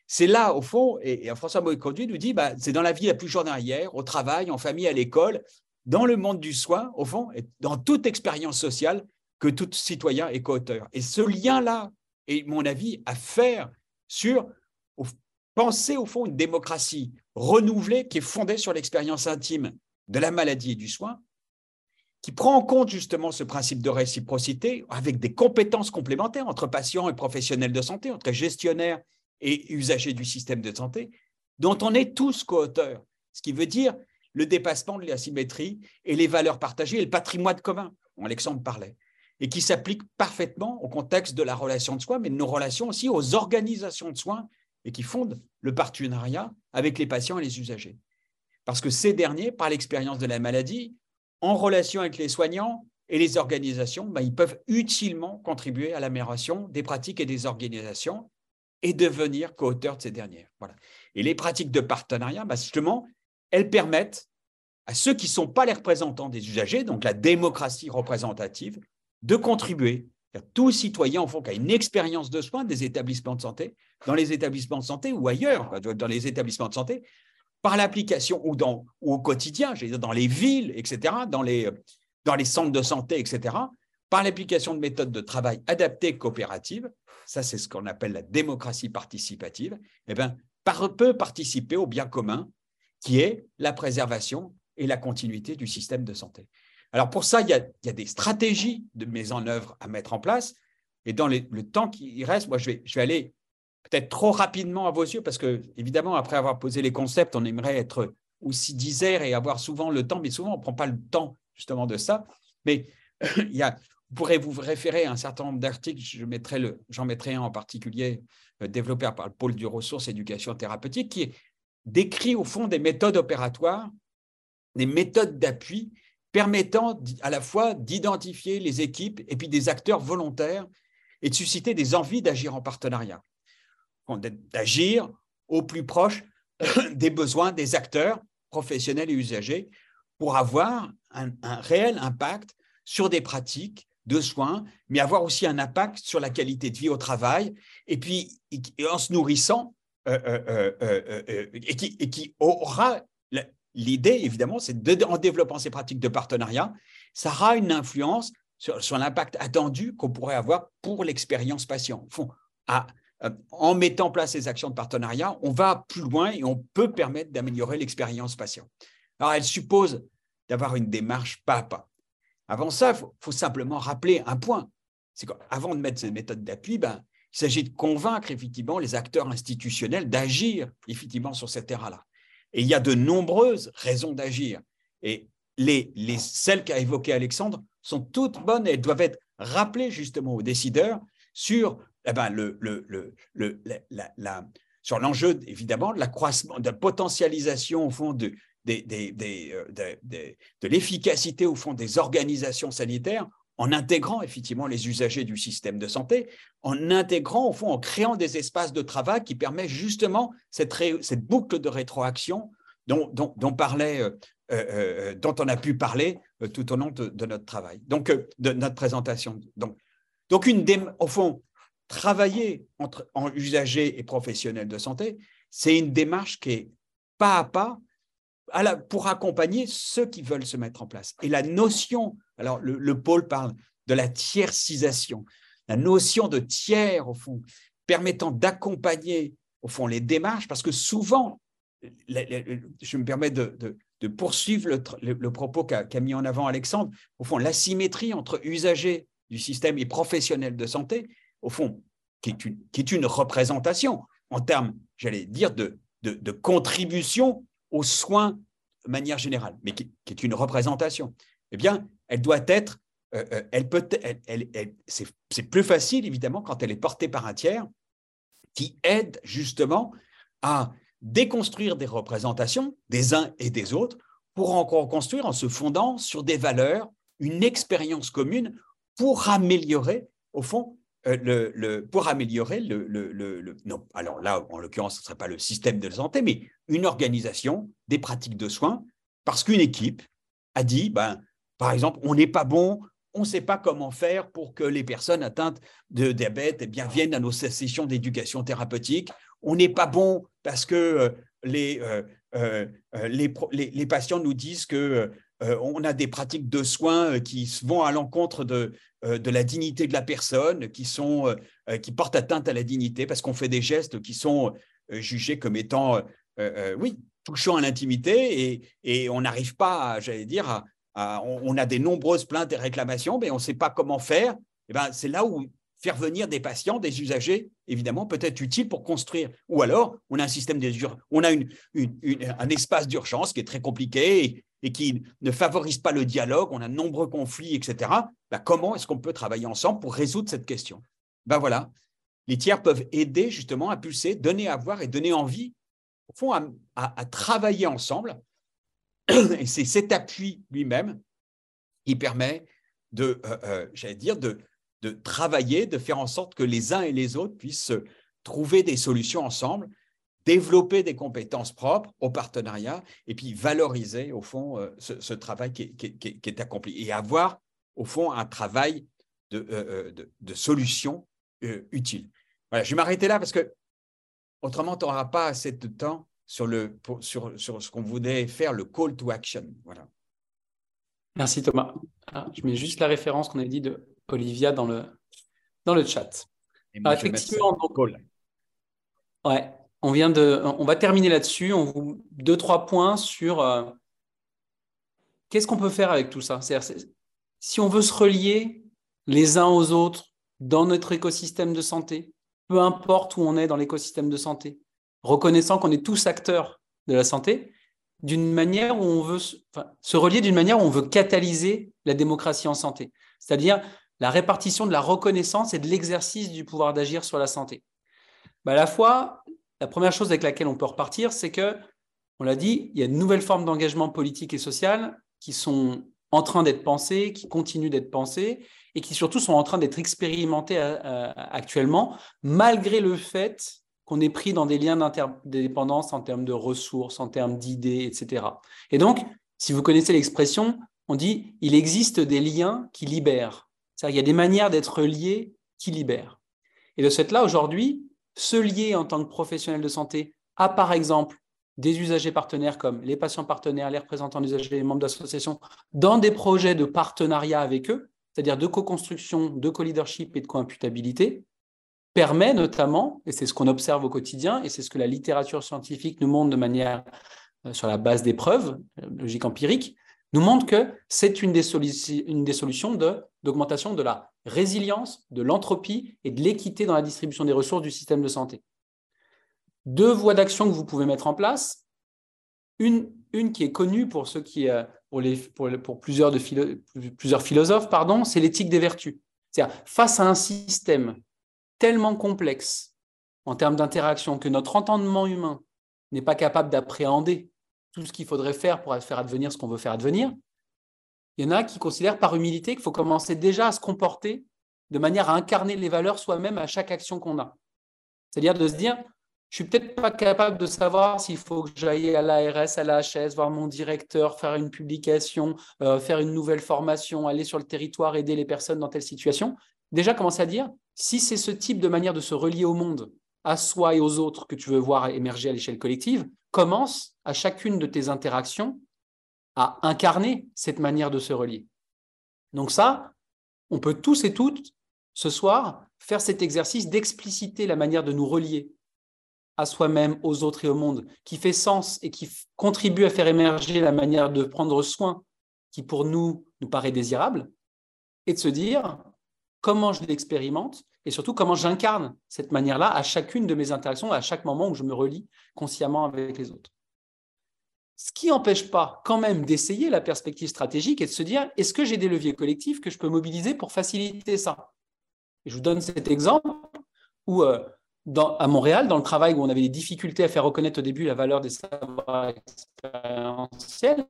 Speaker 4: C'est là, au fond, et, François Moïse-Conduit nous dit, bah, c'est dans la vie la plus journalière, au travail, en famille, à l'école, dans le monde du soin, au fond, et dans toute expérience sociale, que tout citoyen est co-auteur. Et ce lien-là est, mon avis, à faire sur penser, au fond, une démocratie renouvelée qui est fondée sur l'expérience intime de la maladie et du soin, qui prend en compte justement ce principe de réciprocité avec des compétences complémentaires entre patients et professionnels de santé, entre gestionnaires et usagers du système de santé, dont on est tous co-auteurs. Ce qui veut dire le dépassement de la symétrie et les valeurs partagées et le patrimoine commun, dont Alexandre parlait, et qui s'applique parfaitement au contexte de la relation de soins, mais de nos relations aussi aux organisations de soins et qui fondent le partenariat avec les patients et les usagers. Parce que ces derniers, par l'expérience de la maladie, en relation avec les soignants et les organisations, ben, ils peuvent utilement contribuer à l'amélioration des pratiques et des organisations et devenir co-auteurs de ces dernières. Voilà. Et les pratiques de partenariat, ben, justement, elles permettent à ceux qui ne sont pas les représentants des usagers, donc la démocratie représentative, de contribuer tout citoyen, en fond, qui a une expérience de soins des établissements de santé, dans les établissements de santé ou ailleurs, dans les établissements de santé, par l'application ou, au quotidien, dans les villes, etc., dans les, centres de santé, etc., par l'application de méthodes de travail adaptées coopératives, ça c'est ce qu'on appelle la démocratie participative, eh bien, peut participer au bien commun qui est la préservation et la continuité du système de santé. Alors pour ça, il y a, des stratégies de mise en œuvre à mettre en place. Et dans le temps qui reste, moi, je vais, aller peut-être trop rapidement à vos yeux, parce que, évidemment, après avoir posé les concepts, on aimerait être aussi disert et avoir souvent le temps, mais souvent, on ne prend pas le temps justement de ça. Mais il y a, vous pourrez vous référer à un certain nombre d'articles, j'en mettrai, mettrai un en particulier euh, développé par le pôle du ressources éducation thérapeutique, qui décrit au fond des méthodes opératoires, des méthodes d'appui permettant à la fois d'identifier les équipes et puis des acteurs volontaires et de susciter des envies d'agir en partenariat, d'agir au plus proche [coughs] des besoins des acteurs professionnels et usagers pour avoir un, réel impact sur des pratiques de soins, mais avoir aussi un impact sur la qualité de vie au travail, et puis en se nourrissant, euh, euh, euh, et, qui, et, qui, aura l'idée, évidemment, c'est en développant ces pratiques de partenariat, ça aura une influence sur, l'impact attendu qu'on pourrait avoir pour l'expérience patient. À, en mettant en place ces actions de partenariat, on va plus loin et on peut permettre d'améliorer l'expérience patient. Alors, elle suppose d'avoir une démarche pas à pas. Avant ça, il faut, simplement rappeler un point. C'est qu'avant de mettre ces méthodes d'appui, ben, il s'agit de convaincre effectivement les acteurs institutionnels d'agir effectivement sur cette terrain-là. Et il y a de nombreuses raisons d'agir. Et les, les, celles qu'a évoquées Alexandre sont toutes bonnes et elles doivent être rappelées justement aux décideurs sur eh ben, la, l'enjeu évidemment de l'accroissement, de la potentialisation au fond de, euh, de l'efficacité au fond des organisations sanitaires en intégrant effectivement les usagers du système de santé, en intégrant au fond, en créant des espaces de travail qui permettent justement cette, boucle de rétroaction dont, parlait, euh, euh, dont on a pu parler tout au long de, notre travail, donc de notre présentation. Donc, donc une au fond, travailler entre en usagers et professionnels de santé, c'est une démarche qui est pas à pas pour accompagner ceux qui veulent se mettre en place. Et la notion, alors le, pôle parle de la tiercisation, la notion de tiers, au fond, permettant d'accompagner, au fond, les démarches, parce que souvent, je me permets de, poursuivre le, propos qu'a mis en avant Alexandre, au fond, l'asymétrie entre usagers du système et professionnels de santé, au fond, qui est une, représentation en termes, j'allais dire, de contribution aux soins de manière générale, mais qui, est une représentation, eh bien, elle doit être, euh, euh, elle peut, elle, c'est plus facile évidemment quand elle est portée par un tiers qui aide justement à déconstruire des représentations des uns et des autres pour en construire en se fondant sur des valeurs, une expérience commune pour améliorer, au fond, euh, le, pour améliorer le, le, Non, alors là, en l'occurrence, ce ne serait pas le système de santé, mais une organisation des pratiques de soins, parce qu'une équipe a dit, ben, par exemple, on n'est pas bon, on ne sait pas comment faire pour que les personnes atteintes de diabète eh bien, viennent à nos sessions d'éducation thérapeutique. On n'est pas bon parce que euh, les, euh, les, les, patients nous disent que euh, on a des pratiques de soins euh, qui vont à l'encontre de, euh, de la dignité de la personne, qui, sont, qui portent atteinte à la dignité parce qu'on fait des gestes qui sont jugés comme étant, oui, touchant à l'intimité et, et, on n'arrive pas, j'allais dire, à, on, a des nombreuses plaintes et réclamations, mais on ne sait pas comment faire. Et eh ben, c'est là où faire venir des patients, des usagers, évidemment, peut être utile pour construire. Ou alors, on a un système des on a un espace d'urgence qui est très compliqué et qui ne favorise pas le dialogue, on a de nombreux conflits, etc., bah, comment est-ce qu'on peut travailler ensemble pour résoudre cette question? Ben voilà, les tiers peuvent aider justement à pulser, donner à voir et donner envie, au fond, à, travailler ensemble. Et c'est cet appui lui-même qui permet de, euh, euh, j'allais dire, de, travailler, de faire en sorte que les uns et les autres puissent trouver des solutions ensemble développer des compétences propres au partenariat et puis valoriser, au fond, euh, ce, travail qui est, accompli et avoir, au fond, un travail de, de, solution utile. Voilà, je vais m'arrêter là parce que autrement, tu n'auras pas assez de temps sur, le, sur, sur ce qu'on voulait faire, le call to action. Voilà.
Speaker 3: Merci Thomas. Ah, je mets juste la référence qu'on a dit de Olivia dans le, dans le chat.
Speaker 4: Et moi, effectivement, donc, call.
Speaker 3: Ouais, on, vient de, on va terminer là-dessus. On vous deux trois points sur euh, qu'est-ce qu'on peut faire avec tout ça? si on veut se relier les uns aux autres dans notre écosystème de santé, peu importe où on est dans l'écosystème de santé, reconnaissant qu'on est tous acteurs de la santé, d'une manière où on veut se relier d'une manière où on veut catalyser la démocratie en santé, c'est-à-dire la répartition de la reconnaissance et de l'exercice du pouvoir d'agir sur la santé. Bah, à la fois, la première chose avec laquelle on peut repartir, c'est que, on l'a dit, il y a de nouvelles formes d'engagement politique et social qui sont en train d'être pensées, qui continuent d'être pensées et qui surtout sont en train d'être expérimentées euh, euh, actuellement, malgré le fait qu'on est pris dans des liens d'interdépendance en termes de ressources, en termes d'idées, etc. Et donc, si vous connaissez l'expression, on dit il existe des liens qui libèrent. C'est-à-dire qu'il y a des manières d'être liés qui libèrent. Et de ce fait-là, aujourd'hui, se lier en tant que professionnel de santé à, par exemple, des usagers partenaires comme les patients partenaires, les représentants d'usagers, les membres d'associations, dans des projets de partenariat avec eux, c'est-à-dire de co-construction, de co-leadership et de co-imputabilité, permet notamment, et c'est ce qu'on observe au quotidien, et c'est ce que la littérature scientifique nous montre de manière euh, sur la base des preuves, euh, logique empirique, nous montre que c'est une, des solutions d'augmentation de, la résilience, de l'entropie et de l'équité dans la distribution des ressources du système de santé. Deux voies d'action que vous pouvez mettre en place. Une, une qui est connue pour ceux qui, euh, pour, les, pour, plusieurs, de plusieurs philosophes, c'est l'éthique des vertus. C'est-à-dire, face à un système tellement complexe en termes d'interaction que notre entendement humain n'est pas capable d'appréhender tout ce qu'il faudrait faire pour faire advenir ce qu'on veut faire advenir, il y en a qui considèrent par humilité qu'il faut commencer déjà à se comporter de manière à incarner les valeurs soi-même à chaque action qu'on a. C'est-à-dire de se dire, je suis peut-être pas capable de savoir s'il faut que j'aille à l'ARS, à l'AHS, voir mon directeur, faire une publication, euh, faire une nouvelle formation, aller sur le territoire, aider les personnes dans telle situation. Déjà, commencer à dire, si c'est ce type de manière de se relier au monde, à soi et aux autres que tu veux voir émerger à l'échelle collective, commence à chacune de tes interactions à incarner cette manière de se relier. Donc ça, on peut tous et toutes, ce soir, faire cet exercice d'expliciter la manière de nous relier à soi-même, aux autres et au monde, qui fait sens et qui contribue à faire émerger la manière de prendre soin qui pour nous nous paraît désirable, et de se dire, comment je l'expérimente et surtout comment j'incarne cette manière-là à chacune de mes interactions, à chaque moment où je me relie consciemment avec les autres. Ce qui n'empêche pas quand même d'essayer la perspective stratégique et de se dire, est-ce que j'ai des leviers collectifs que je peux mobiliser pour faciliter ça? Je vous donne cet exemple où euh, à Montréal, dans le travail où on avait des difficultés à faire reconnaître au début la valeur des savoirs expérientiels,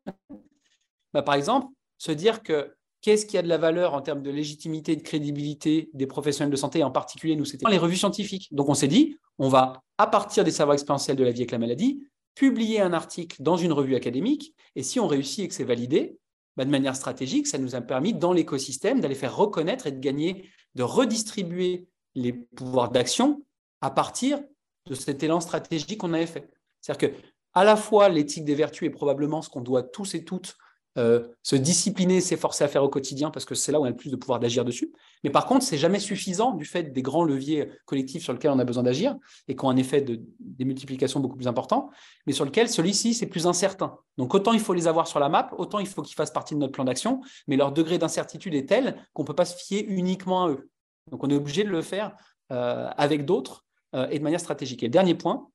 Speaker 3: bah, par exemple, se dire que Qu'est-ce qui a de la valeur en termes de légitimité et de crédibilité des professionnels de santé, en particulier nous, c'était les revues scientifiques. Donc on s'est dit, on va, à partir des savoirs expérientiels de la vie avec la maladie, publier un article dans une revue académique, et si on réussit et que c'est validé, bah, de manière stratégique, ça nous a permis dans l'écosystème d'aller faire reconnaître et de gagner, de redistribuer les pouvoirs d'action à partir de cet élan stratégique qu'on avait fait. C'est-à-dire que à la fois l'éthique des vertus est probablement ce qu'on doit tous et toutes euh, se discipliner, s'efforcer à faire au quotidien, parce que c'est là où on a le plus de pouvoir d'agir dessus. Mais par contre, c'est jamais suffisant du fait des grands leviers collectifs sur lesquels on a besoin d'agir et qui ont un effet de démultiplication beaucoup plus important, mais sur lequel celui-ci, c'est plus incertain. Donc autant il faut les avoir sur la map, autant il faut qu'ils fassent partie de notre plan d'action, mais leur degré d'incertitude est tel qu'on ne peut pas se fier uniquement à eux. Donc on est obligé de le faire euh, avec d'autres euh, et de manière stratégique. Et le dernier point,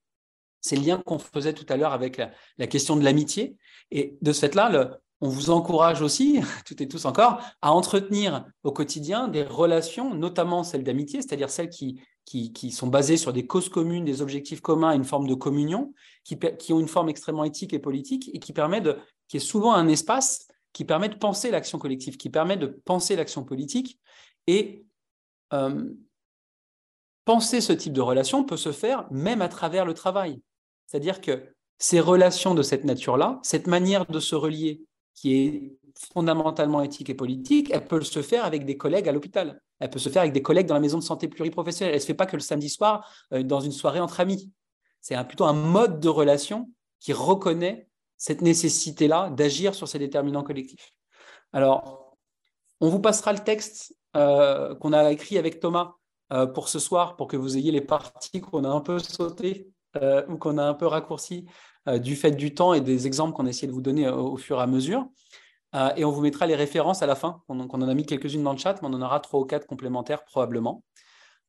Speaker 3: c'est le lien qu'on faisait tout à l'heure avec la, question de l'amitié. Et de ce fait-là, le, on vous encourage aussi, [laughs] toutes et tous encore, à entretenir au quotidien des relations, notamment celles d'amitié, c'est-à-dire celles qui, qui, sont basées sur des causes communes, des objectifs communs, une forme de communion, qui, qui ont une forme extrêmement éthique et politique, et qui permet de, qui est souvent un espace qui permet de penser l'action collective, qui permet de penser l'action politique. Et euh, penser ce type de relation peut se faire même à travers le travail. C'est-à-dire que ces relations de cette nature-là, cette manière de se relier, qui est fondamentalement éthique et politique, elle peut se faire avec des collègues à l'hôpital. Elle peut se faire avec des collègues dans la maison de santé pluriprofessionnelle. Elle ne se fait pas que le samedi soir euh, dans une soirée entre amis. C'est plutôt un mode de relation qui reconnaît cette nécessité-là d'agir sur ces déterminants collectifs. Alors, on vous passera le texte euh, qu'on a écrit avec Thomas euh, pour ce soir, pour que vous ayez les parties qu'on a un peu sautées ou qu'on a un peu raccourcies du fait du temps et des exemples qu'on a essayé de vous donner au, fur et à mesure. Euh, et on vous mettra les références à la fin. Donc, on en a mis quelques-unes dans le chat, mais on en aura trois ou quatre complémentaires probablement.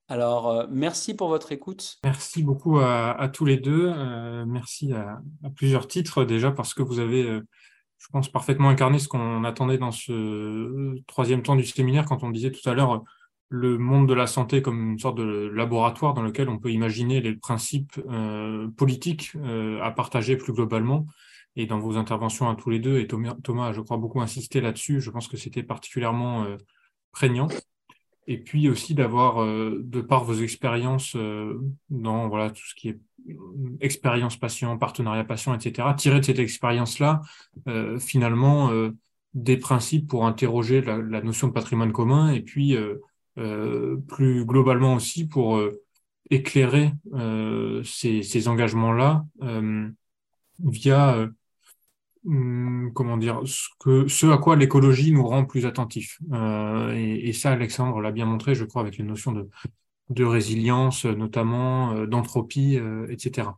Speaker 3: Alors, merci pour votre écoute.
Speaker 1: Merci beaucoup à, tous les deux. merci à, plusieurs titres déjà parce que vous avez, je pense, parfaitement incarné ce qu'on attendait dans ce troisième temps du séminaire quand on disait tout à l'heure le monde de la santé comme une sorte de laboratoire dans lequel on peut imaginer les principes euh, politiques euh, à partager plus globalement. Et dans vos interventions à tous les deux, et Thomas, je crois, beaucoup insisté là-dessus, je pense que c'était particulièrement euh, prégnant. Et puis aussi d'avoir, de par vos expériences dans voilà, tout ce qui est expérience patient, partenariat patient, etc., tirer de cette expérience-là, finalement, des principes pour interroger la, la, notion de patrimoine commun et puis plus globalement aussi pour euh, éclairer euh, ces, engagements-là via hum, comment dire, ce, à quoi l'écologie nous rend plus attentifs. Euh, et, ça, Alexandre l'a bien montré, je crois, avec les notions de, résilience, notamment d'entropie, euh, etc.